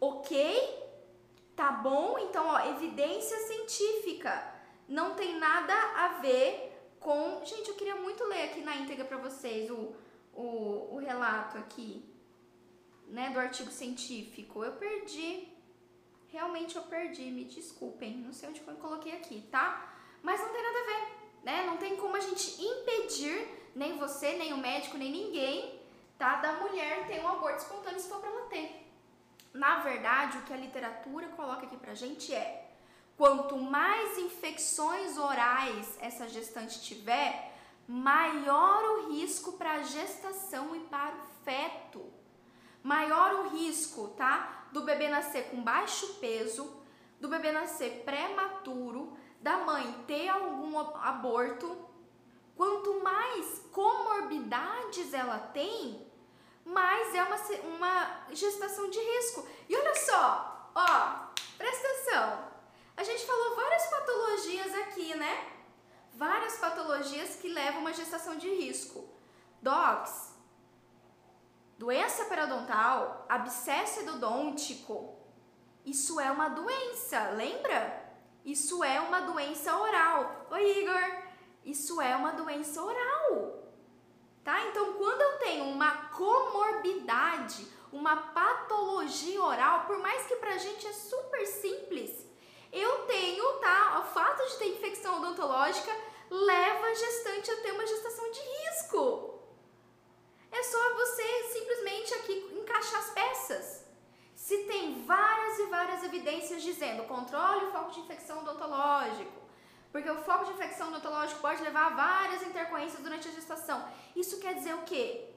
Ok? Tá bom? Então, ó, evidência científica. Não tem nada a ver com. Gente, eu queria muito ler aqui na íntegra para vocês o, o, o relato aqui, né, do artigo científico. Eu perdi. Realmente eu perdi, me desculpem. Não sei onde eu coloquei aqui, tá? Mas não tem nada a ver, né? Não tem como a gente impedir, nem você, nem o médico, nem ninguém, tá? Da mulher ter um aborto espontâneo se for pra ela ter. Na verdade, o que a literatura coloca aqui pra gente é: quanto mais infecções orais essa gestante tiver, maior o risco para a gestação e para o feto. Maior o risco, tá? Do bebê nascer com baixo peso, do bebê nascer prematuro, da mãe ter algum aborto. Quanto mais comorbidades ela tem, mas é uma, uma gestação de risco. E olha só, ó, presta atenção. A gente falou várias patologias aqui, né? Várias patologias que levam a uma gestação de risco. DOX, doença periodontal, abscesso endodôntico. Isso é uma doença, lembra? Isso é uma doença oral. Oi, Igor. Isso é uma doença oral tá? Então, quando eu tenho uma comorbidade, uma patologia oral, por mais que pra gente é super simples, eu tenho, tá? O fato de ter infecção odontológica leva a gestante a ter uma gestação de risco. É só você simplesmente aqui encaixar as peças. Se tem várias e várias evidências dizendo controle o foco de infecção odontológico, porque o foco de infecção odontológico pode levar a várias intercorrências durante a gestação. Isso quer dizer o quê?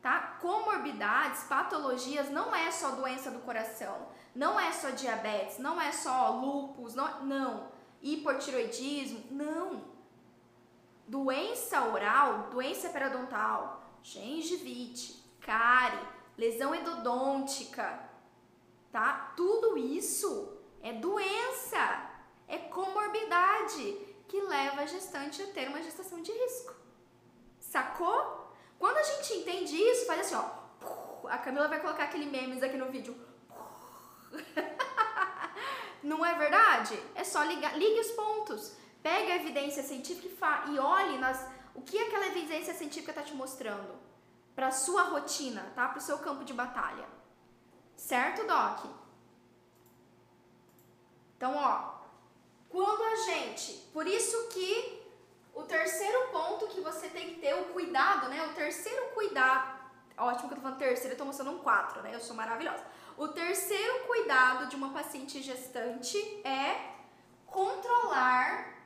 Tá? Comorbidades, patologias, não é só doença do coração, não é só diabetes, não é só lúpus, não, não. hipotiroidismo, não. Doença oral, doença periodontal, gengivite, cárie, lesão endodôntica, tá? Tudo isso é doença é comorbidade que leva a gestante a ter uma gestação de risco. Sacou? Quando a gente entende isso, faz assim, ó. A Camila vai colocar aquele memes aqui no vídeo. Não é verdade? É só ligar, ligue os pontos. Pegue a evidência científica e, e olhe nas, o que aquela evidência científica está te mostrando para sua rotina, tá? Para o seu campo de batalha. Certo, Doc? Então, ó, quando a gente, por isso que o terceiro ponto que você tem que ter o cuidado, né? O terceiro cuidado, ótimo que eu tô falando terceiro, eu tô mostrando um quatro, né? Eu sou maravilhosa. O terceiro cuidado de uma paciente gestante é controlar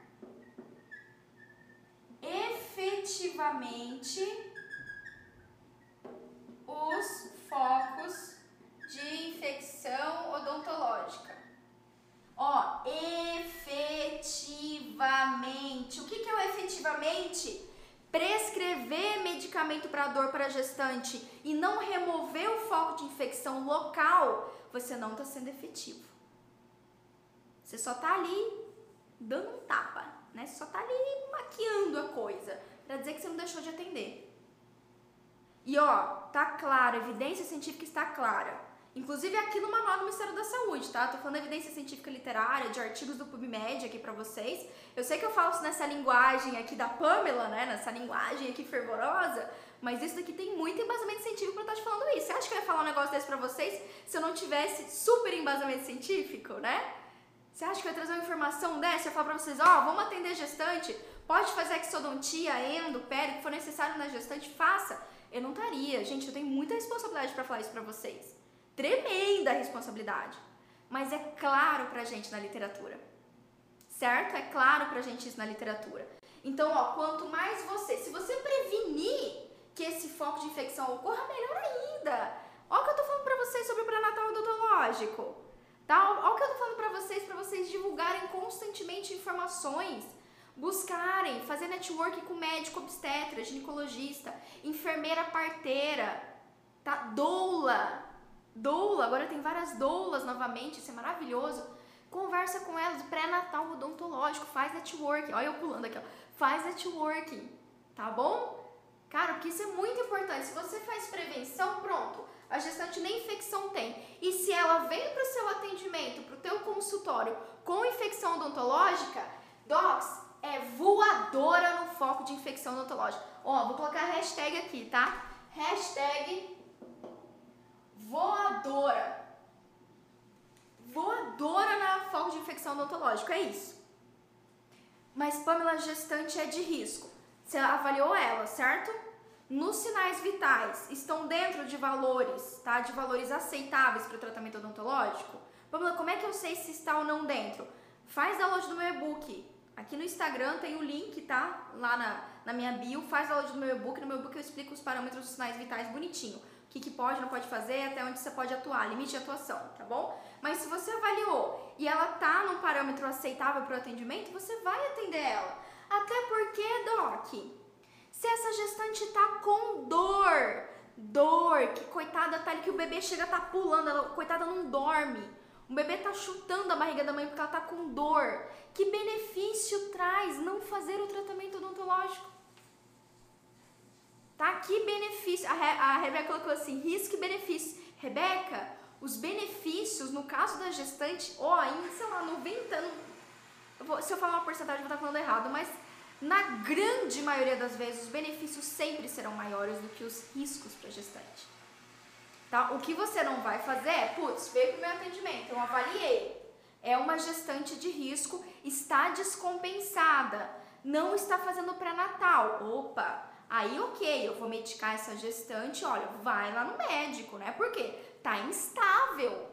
efetivamente os focos de infecção odontológica. Ó, efetivamente. O que, que é o efetivamente? Prescrever medicamento para dor para gestante e não remover o foco de infecção local, você não está sendo efetivo. Você só está ali dando um tapa, né? Você só está ali maquiando a coisa para dizer que você não deixou de atender. E ó, tá claro, a evidência científica está clara. Inclusive aqui no manual do Ministério da Saúde, tá? Tô falando evidência científica literária, de artigos do PubMed aqui pra vocês. Eu sei que eu falo nessa linguagem aqui da Pamela, né? Nessa linguagem aqui fervorosa, mas isso daqui tem muito embasamento científico pra estar tá te falando isso. Você acha que eu ia falar um negócio desse pra vocês se eu não tivesse super embasamento científico, né? Você acha que eu ia trazer uma informação dessa? Eu falar pra vocês, ó, oh, vamos atender gestante, pode fazer exodontia, endo, pele, que for necessário na gestante, faça. Eu não estaria. Gente, eu tenho muita responsabilidade para falar isso pra vocês tremenda responsabilidade. Mas é claro pra gente na literatura. Certo? É claro pra gente isso na literatura. Então, ó, quanto mais você, se você prevenir que esse foco de infecção ocorra, melhor ainda. Ó o que eu tô falando pra vocês sobre o pré-natal odontológico. Tá? Ó o que eu tô falando pra vocês, pra vocês divulgarem constantemente informações buscarem fazer network com médico obstetra, ginecologista, enfermeira parteira, tá? Doula, doula, agora tem várias doulas novamente, isso é maravilhoso. Conversa com elas, pré-natal odontológico, faz networking. Olha eu pulando aqui, ó. Faz networking, tá bom? Cara, porque isso é muito importante. Se você faz prevenção, pronto. A gestante nem infecção tem. E se ela vem para o seu atendimento, para o teu consultório com infecção odontológica, docs, é voadora no foco de infecção odontológica. Ó, vou colocar a hashtag aqui, tá? Hashtag voadora. Voadora na foco de infecção odontológica, é isso. Mas Pamela gestante é de risco. Você avaliou ela, certo? Nos sinais vitais estão dentro de valores, tá? De valores aceitáveis para o tratamento odontológico? Pamela, como é que eu sei se está ou não dentro? Faz download do meu e-book. Aqui no Instagram tem o link, tá? Lá na, na minha bio, faz download do meu e-book. No meu e-book eu explico os parâmetros dos sinais vitais bonitinho. Que, que pode, não pode fazer, até onde você pode atuar, limite de atuação, tá bom? Mas se você avaliou e ela tá num parâmetro aceitável para o atendimento, você vai atender ela. Até porque, Doc, se essa gestante tá com dor, dor, que coitada tá ali, que o bebê chega tá pulando, ela, coitada não dorme. O bebê tá chutando a barriga da mãe porque ela tá com dor. Que benefício traz não fazer o tratamento odontológico? Tá? Que benefício? A, Re a Rebeca colocou assim: risco e benefício. Rebeca, os benefícios, no caso da gestante, ó, em, sei lá, 90. Eu vou, se eu falar uma porcentagem, eu vou estar falando errado, mas na grande maioria das vezes, os benefícios sempre serão maiores do que os riscos para gestante. Tá? O que você não vai fazer é, putz, veio para o meu atendimento, eu avaliei. É uma gestante de risco, está descompensada, não está fazendo pré-natal. Opa, aí ok, eu vou medicar essa gestante, olha, vai lá no médico, né? Por quê? Tá instável.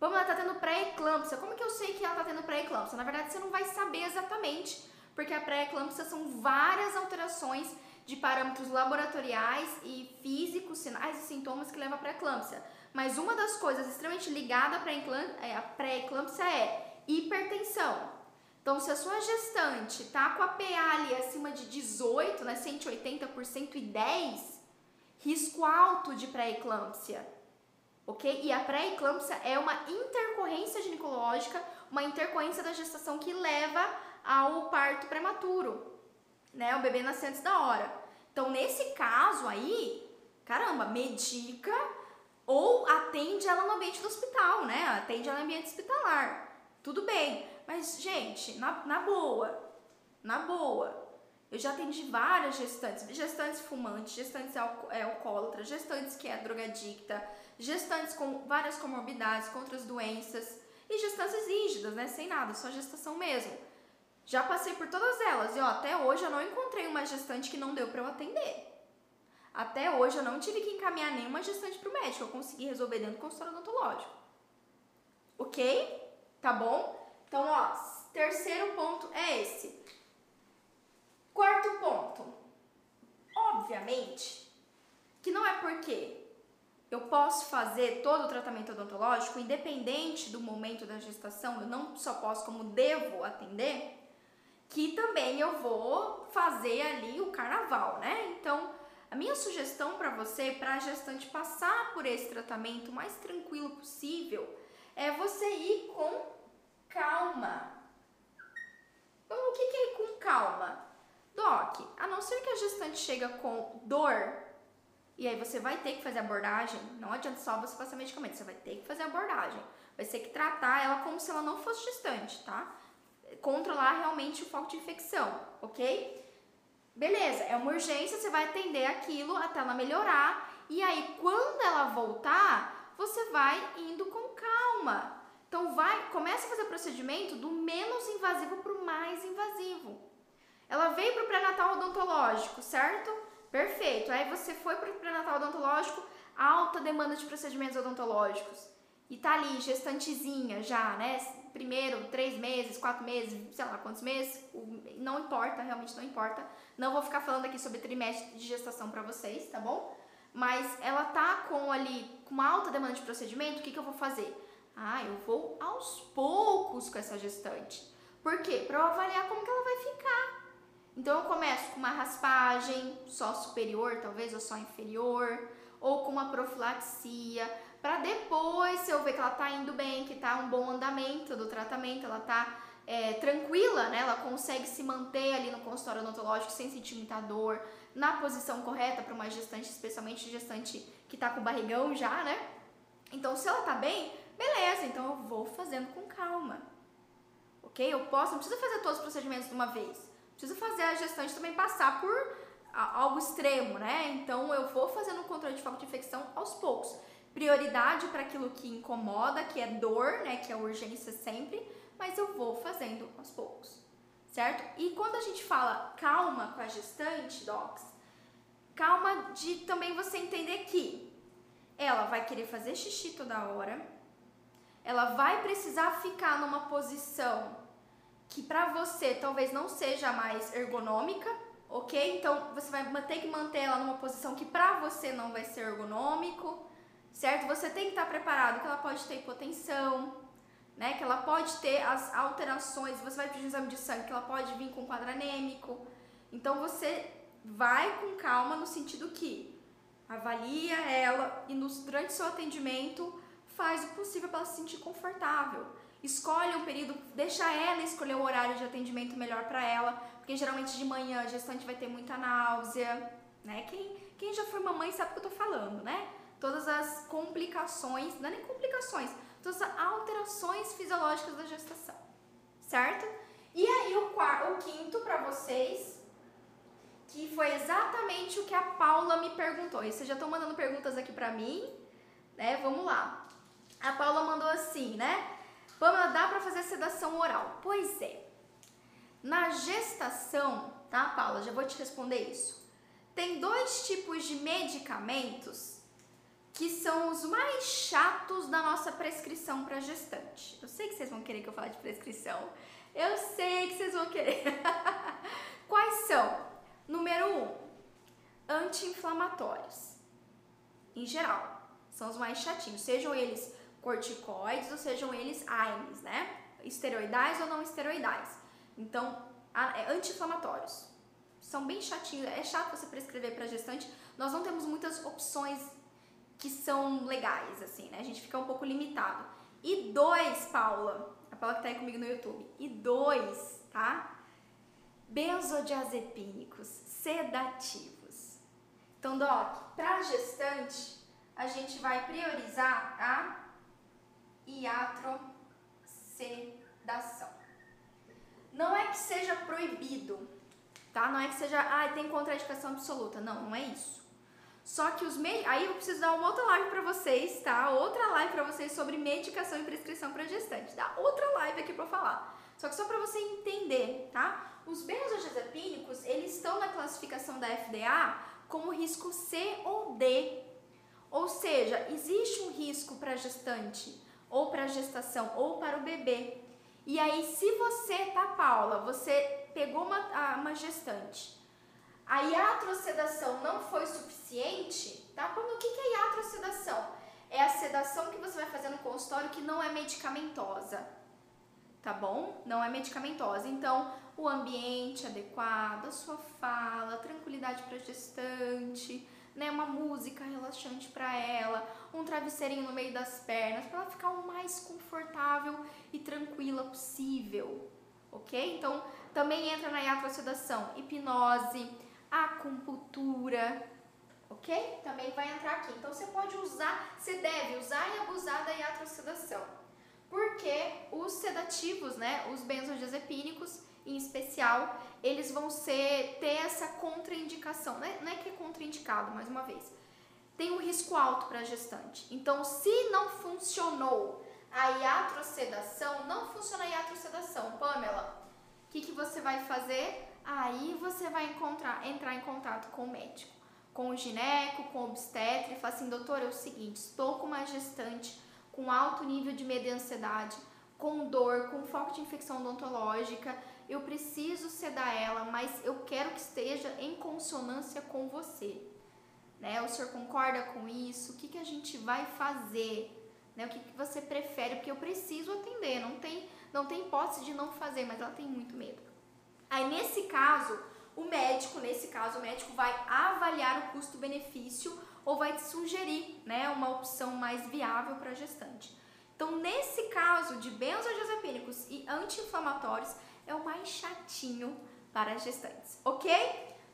Vamos, ela tá tendo pré-eclâmpsia. Como que eu sei que ela tá tendo pré-eclâmpsia? Na verdade, você não vai saber exatamente porque a pré-eclâmpsia são várias alterações de parâmetros laboratoriais e físicos, sinais e sintomas que levam à pré-eclâmpsia. Mas uma das coisas extremamente ligada à pré-eclâmpsia é hipertensão. Então, se a sua gestante tá com a PA ali acima de 18, né, 180 por 110, risco alto de pré-eclâmpsia. Ok? E a pré-eclâmpsia é uma intercorrência ginecológica, uma intercorrência da gestação que leva ao parto prematuro, né? O bebê nasce antes da hora. Então, nesse caso aí, caramba, medica ou atende ela no ambiente do hospital, né? Atende ela no ambiente hospitalar. Tudo bem. Mas, gente, na, na boa, na boa, eu já atendi várias gestantes, gestantes fumantes, gestantes é, alcoólatras, gestantes que é drogadicta, gestantes com várias comorbidades, com outras doenças e gestantes rígidas, né? Sem nada, só gestação mesmo. Já passei por todas elas e ó, até hoje eu não encontrei uma gestante que não deu para eu atender. Até hoje eu não tive que encaminhar nenhuma gestante para o médico, eu consegui resolver dentro do consultório odontológico. Ok? Tá bom? Então, ó, terceiro ponto é esse. Quarto ponto. Obviamente que não é porque eu posso fazer todo o tratamento odontológico, independente do momento da gestação, eu não só posso, como devo atender, que também eu vou fazer ali o carnaval, né? Então, a minha sugestão para você, para a gestante passar por esse tratamento mais tranquilo possível, é você ir com calma. Então, o que, que é com calma? Doc, a não ser que a gestante chega com dor, e aí você vai ter que fazer abordagem, não adianta só você passar medicamento, você vai ter que fazer abordagem. Vai ter que tratar ela como se ela não fosse gestante, tá? controlar realmente o foco de infecção, ok? Beleza, é uma urgência, você vai atender aquilo até ela melhorar e aí quando ela voltar, você vai indo com calma. Então vai, começa a fazer o procedimento do menos invasivo para o mais invasivo. Ela veio para o pré-natal odontológico, certo? Perfeito. Aí você foi para o pré-natal odontológico, alta demanda de procedimentos odontológicos. E tá ali, gestantezinha já, né? primeiro, três meses, quatro meses, sei lá quantos meses, não importa, realmente não importa. Não vou ficar falando aqui sobre trimestre de gestação para vocês, tá bom? Mas ela tá com ali, com uma alta demanda de procedimento, o que, que eu vou fazer? Ah, eu vou aos poucos com essa gestante. Por quê? Para eu avaliar como que ela vai ficar. Então eu começo com uma raspagem só superior, talvez, ou só inferior, ou com uma profilaxia, para depois, se eu ver que ela tá indo bem, que tá um bom andamento do tratamento, ela tá é, tranquila, né? Ela consegue se manter ali no consultório odontológico sem sentir muita dor, na posição correta para uma gestante, especialmente gestante que tá com barrigão já, né? Então, se ela tá bem, beleza, então eu vou fazendo com calma. Ok? Eu posso, não precisa fazer todos os procedimentos de uma vez. Precisa fazer a gestante também passar por algo extremo, né? Então, eu vou fazendo o controle de foco de infecção aos poucos. Prioridade para aquilo que incomoda, que é dor, né? Que é urgência sempre, mas eu vou fazendo aos poucos certo? E quando a gente fala calma com a gestante, docs, calma de também você entender que ela vai querer fazer xixi toda hora, ela vai precisar ficar numa posição que para você talvez não seja mais ergonômica, ok? Então você vai ter que manter ela numa posição que para você não vai ser ergonômico, certo? Você tem que estar preparado que ela pode ter hipotensão, né? Que ela pode ter as alterações, você vai pedir um exame de sangue, que ela pode vir com quadro anêmico. Então você vai com calma no sentido que avalia ela e nos, durante seu atendimento faz o possível para ela se sentir confortável. Escolhe um período, deixa ela escolher o horário de atendimento melhor para ela, porque geralmente de manhã a gestante vai ter muita náusea, né? Quem, quem já foi mamãe sabe o que eu tô falando, né? Todas as complicações, não é nem complicações, todas as alterações fisiológicas da gestação, certo? E aí o, quarto, o quinto para vocês, que foi exatamente o que a Paula me perguntou. E vocês já estão mandando perguntas aqui para mim, né? Vamos lá. A Paula mandou assim, né? Pamela, dá para fazer sedação oral? Pois é. Na gestação, tá, Paula? Já vou te responder isso. Tem dois tipos de medicamentos que são os mais chatos da nossa prescrição para gestante. Eu sei que vocês vão querer que eu fale de prescrição. Eu sei que vocês vão querer. Quais são? Número um, anti-inflamatórios. Em geral, são os mais chatinhos, sejam eles corticoides ou sejam eles AINES, né? Esteroidais ou não esteroidais. Então, é, anti-inflamatórios. São bem chatinhos, é chato você prescrever para gestante. Nós não temos muitas opções que são legais, assim, né? A gente fica um pouco limitado. E dois, Paula, a Paula que tá aí comigo no YouTube, e dois, tá? Benzodiazepínicos sedativos. Então, Doc, para gestante, a gente vai priorizar a iatrosedação. Não é que seja proibido, tá? Não é que seja, ah, tem contraindicação absoluta. Não, não é isso. Só que os me... aí eu preciso dar uma outra live para vocês, tá? Outra live para vocês sobre medicação e prescrição para gestante. Dá outra live aqui para falar. Só que só para você entender, tá? Os benzodiazepínicos, eles estão na classificação da FDA como risco C ou D. Ou seja, existe um risco para gestante, ou para gestação, ou para o bebê. E aí, se você, tá, Paula, você pegou uma, uma gestante a iatrosedação não foi suficiente, tá? Como o que é iatrosedação? É a sedação que você vai fazer no consultório que não é medicamentosa, tá bom? Não é medicamentosa. Então, o ambiente adequado, a sua fala, tranquilidade para gestante, né, uma música relaxante para ela, um travesseirinho no meio das pernas para ela ficar o mais confortável e tranquila possível, ok? Então, também entra na iatrosedação, hipnose, acupuntura, ok? Também vai entrar aqui. Então você pode usar, você deve usar e abusar da iatrosedação. Porque os sedativos, né, os benzodiazepínicos em especial, eles vão ser ter essa contraindicação, né? não é que é contraindicado, mais uma vez. Tem um risco alto para a gestante. Então, se não funcionou a iatrosedação, não funciona a iatrosedação, Pamela, o que, que você vai fazer? Aí você vai encontrar, entrar em contato com o médico, com o gineco, com o obstetra e falar assim, doutor, é o seguinte, estou com uma gestante com alto nível de medo e ansiedade, com dor, com foco de infecção odontológica, eu preciso sedar ela, mas eu quero que esteja em consonância com você. Né? O senhor concorda com isso? O que, que a gente vai fazer? Né? O que, que você prefere? Porque eu preciso atender, não tem, não tem hipótese de não fazer, mas ela tem muito medo. Aí nesse caso, o médico, nesse caso, o médico vai avaliar o custo-benefício ou vai te sugerir, né, uma opção mais viável para a gestante. Então, nesse caso de benzodiazepínicos e anti-inflamatórios, é o mais chatinho para as gestantes, ok?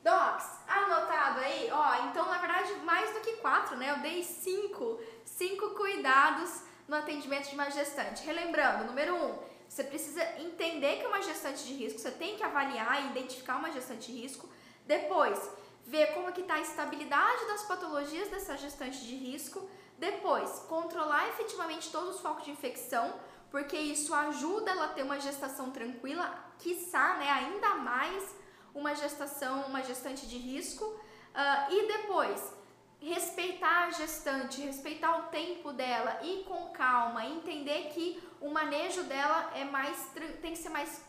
Docs, anotado aí? Ó, então na verdade mais do que quatro, né? Eu dei cinco, cinco cuidados no atendimento de uma gestante. Relembrando, número um, você precisa entender que é uma gestante de risco, você tem que avaliar e identificar uma gestante de risco. Depois, ver como que está a estabilidade das patologias dessa gestante de risco. Depois, controlar efetivamente todos os focos de infecção, porque isso ajuda ela a ter uma gestação tranquila, quiçá, né, ainda mais uma gestação, uma gestante de risco. Uh, e depois, respeitar a gestante, respeitar o tempo dela, ir com calma, entender que o manejo dela é mais tem que ser mais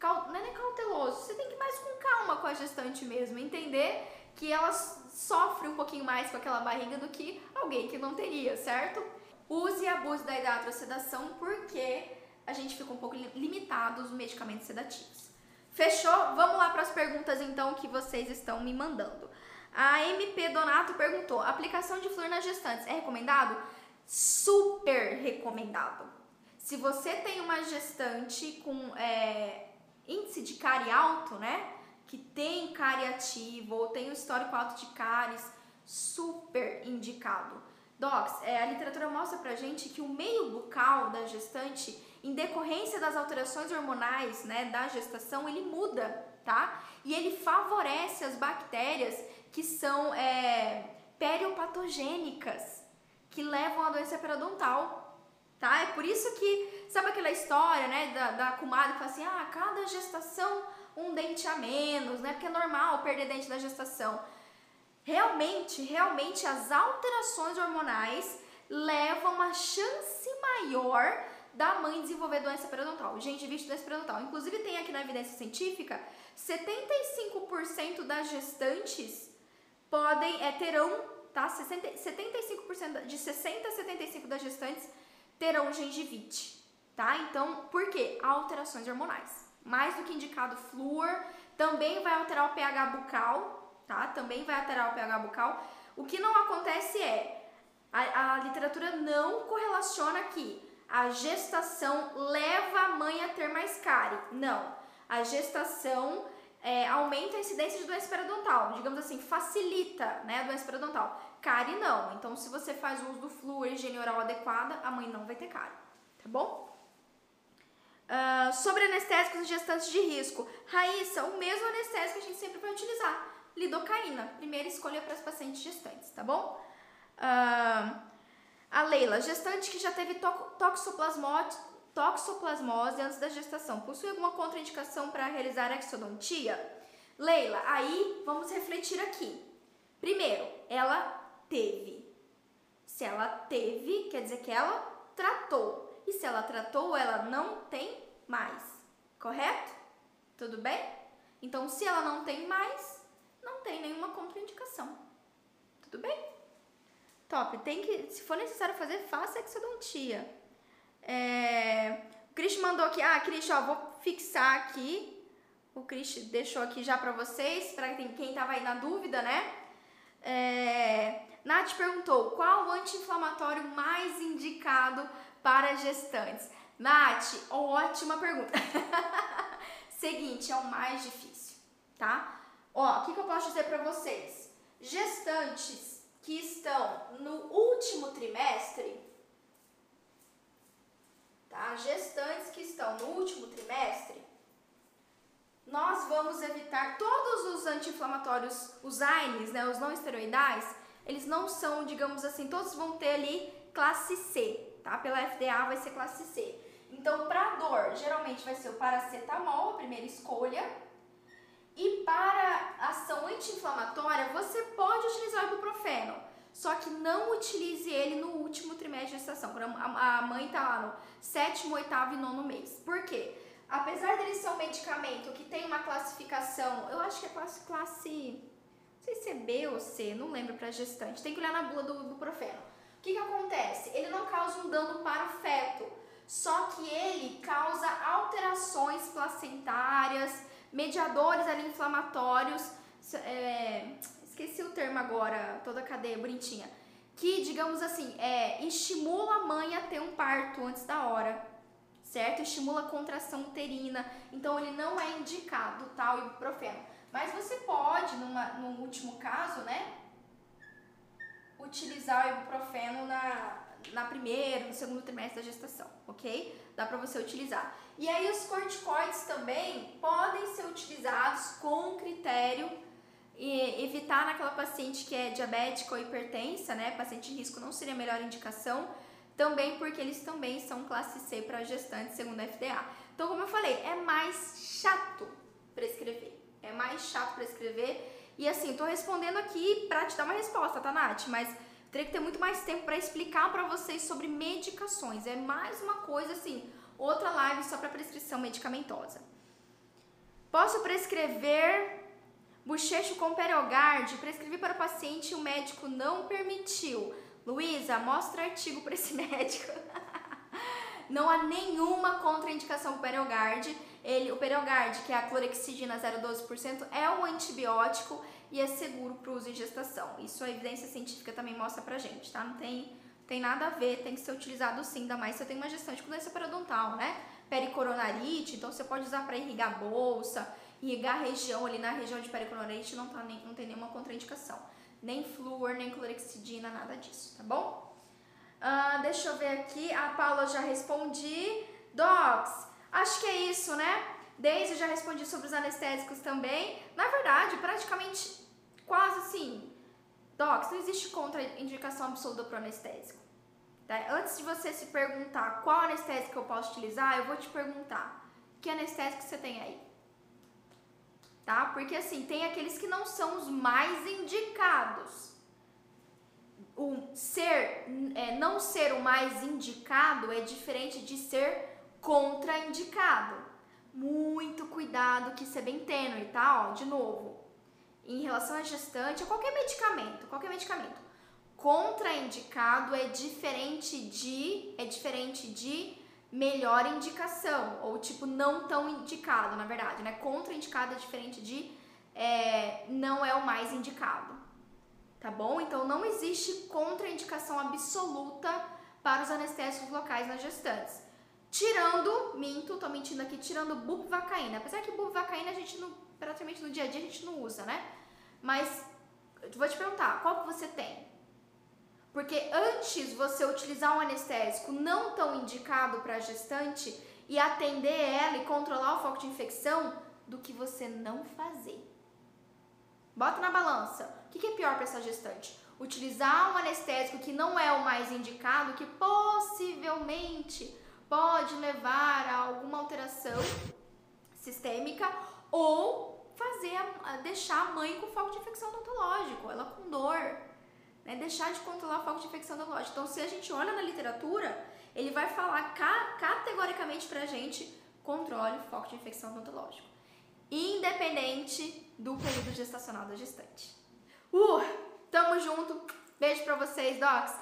não é cauteloso, você tem que ir mais com calma com a gestante mesmo, entender que ela sofre um pouquinho mais com aquela barriga do que alguém que não teria, certo? Use e abuse da hidratrosedação porque a gente fica um pouco limitado aos medicamentos sedativos. Fechou? Vamos lá para as perguntas então que vocês estão me mandando. A MP Donato perguntou: aplicação de flor nas gestantes é recomendado? Super recomendado. Se você tem uma gestante com é, índice de cárie alto, né? Que tem cárie ativa ou tem um histórico alto de cáries, super indicado. Docs, é, a literatura mostra pra gente que o meio bucal da gestante, em decorrência das alterações hormonais né, da gestação, ele muda, tá? E ele favorece as bactérias que são é, periopatogênicas, que levam à doença periodontal, tá? É por isso que, sabe aquela história, né, da, da comadre que fala assim, ah, cada gestação um dente a menos, né? Porque é normal perder dente na gestação. Realmente, realmente as alterações hormonais levam a chance maior da mãe desenvolver doença periodontal, gengivite doença periodontal. Inclusive tem aqui na evidência científica, 75% das gestantes podem é, terão, tá? 60, 75% de 60 a 75 das gestantes terão gengivite, tá? Então, por quê? Alterações hormonais. Mais do que indicado flúor, também vai alterar o pH bucal, tá? Também vai alterar o pH bucal. O que não acontece é a, a literatura não correlaciona aqui a gestação leva a mãe a ter mais cárie. Não. A gestação é, aumenta a incidência de doença periodontal, digamos assim, facilita né, a doença periodontal. Cárie não. Então, se você faz uso do flúor e higiene oral adequada, a mãe não vai ter cárie, tá bom? Uh, sobre anestésicos e gestantes de risco. Raíssa, o mesmo anestésico que a gente sempre vai utilizar. Lidocaína, primeira escolha para as pacientes gestantes, tá bom? Uh, a Leila, gestante que já teve toxoplasmose, toxoplasmose antes da gestação, possui alguma contraindicação para realizar exodontia? Leila, aí vamos refletir aqui. Primeiro, ela teve. Se ela teve, quer dizer que ela tratou. E se ela tratou, ela não tem mais. Correto? Tudo bem? Então, se ela não tem mais, não tem nenhuma contraindicação. Tudo bem? Top. Tem que, se for necessário fazer, faça exodontia. É, o Cris mandou aqui, ah, Cris, ó, vou fixar aqui. O Cris deixou aqui já pra vocês, quem, quem tava aí na dúvida, né? É, Nath perguntou, qual o anti-inflamatório mais indicado para gestantes? Nath, ótima pergunta. Seguinte, é o mais difícil, tá? Ó, o que, que eu posso dizer pra vocês? Gestantes que estão no último trimestre, tá? Gestantes que estão no último trimestre, nós vamos evitar todos os anti-inflamatórios, os AINES, né, os não esteroidais, eles não são, digamos assim, todos vão ter ali classe C, tá? Pela FDA vai ser classe C. Então, para dor, geralmente vai ser o paracetamol, a primeira escolha, e para ação anti-inflamatória, você pode utilizar o ibuprofeno, só que não utilize ele no último trimestre de gestação, quando a mãe está lá no sétimo, oitavo e nono mês. Por quê? Apesar dele ser um medicamento que tem uma classificação, eu acho que é classe, classe não sei se é B ou C, não lembro para gestante, tem que olhar na bula do ibuprofeno. O que, que acontece? Ele não causa um dano para o feto, só que ele causa alterações placentárias, mediadores ali inflamatórios, é, esqueci o termo agora, toda a cadeia bonitinha, que, digamos assim, é, estimula a mãe a ter um parto antes da hora, certo? Estimula a contração uterina, então ele não é indicado, tá, o ibuprofeno. Mas você pode, numa, no último caso, né, utilizar o ibuprofeno na, na primeira, no segundo trimestre da gestação, ok? Dá pra você utilizar. E aí os corticoides também podem ser utilizados com critério e evitar naquela paciente que é diabética ou hipertensa, né? Paciente de risco não seria a melhor indicação, também porque eles também são classe C para gestantes segundo a FDA. Então, como eu falei, é mais chato prescrever. É mais chato prescrever. E assim, tô respondendo aqui para te dar uma resposta, tá, Nath? Mas teria que ter muito mais tempo para explicar para vocês sobre medicações. É mais uma coisa assim, outra live só para prescrição medicamentosa. Posso prescrever bochecho com Periogard? Prescrevi para o paciente e o médico não permitiu. Luísa, mostra artigo para esse médico. não há nenhuma contraindicação para o Periogard. Ele, o Periogard, que é a clorexidina 0,12%, é um antibiótico e é seguro para uso em gestação. Isso a evidência científica também mostra pra gente, tá? Não tem, tem nada a ver, tem que ser utilizado sim, ainda mais se você tem uma gestante com doença periodontal, né? Pericoronarite, então você pode usar para irrigar a bolsa, irrigar a região ali na região de pericoronarite, não, tá nem, não tem nenhuma contraindicação. Nem flúor, nem clorexidina, nada disso, tá bom? Uh, deixa eu ver aqui, a Paula já respondi. Docs, acho que é isso, né? Desde já respondi sobre os anestésicos também. Na verdade, praticamente quase assim. Docs, não existe contraindicação absoluta para o anestésico. Tá? Antes de você se perguntar qual anestésico eu posso utilizar, eu vou te perguntar que anestésico você tem aí? Tá? Porque assim, tem aqueles que não são os mais indicados. O ser, é, não ser o mais indicado é diferente de ser contraindicado. Muito cuidado que isso é bem tênue, tá? Ó, de novo, em relação à gestante, ou qualquer medicamento, qualquer medicamento, contraindicado é diferente de é diferente de melhor indicação ou tipo não tão indicado, na verdade, né? Contraindicado é diferente de é, não é o mais indicado, tá bom? Então não existe contraindicação absoluta para os anestésicos locais nas gestantes. Tirando, minto, tô mentindo aqui, tirando bupivacaína. Apesar que bupivacaína a gente não praticamente no dia a dia a gente não usa, né? Mas vou te perguntar, qual que você tem? Porque antes você utilizar um anestésico não tão indicado para gestante e atender ela e controlar o foco de infecção do que você não fazer. Bota na balança. O que é pior para essa gestante? Utilizar um anestésico que não é o mais indicado, que possivelmente pode levar a alguma alteração sistêmica ou fazer a, deixar a mãe com foco de infecção odontológico, ela com dor, né? Deixar de controlar o foco de infecção odontológica. Então, se a gente olha na literatura, ele vai falar ca categoricamente pra gente controle o foco de infecção odontológico, independente do período gestacional da gestante. Uh, tamo junto. Beijo pra vocês, docs.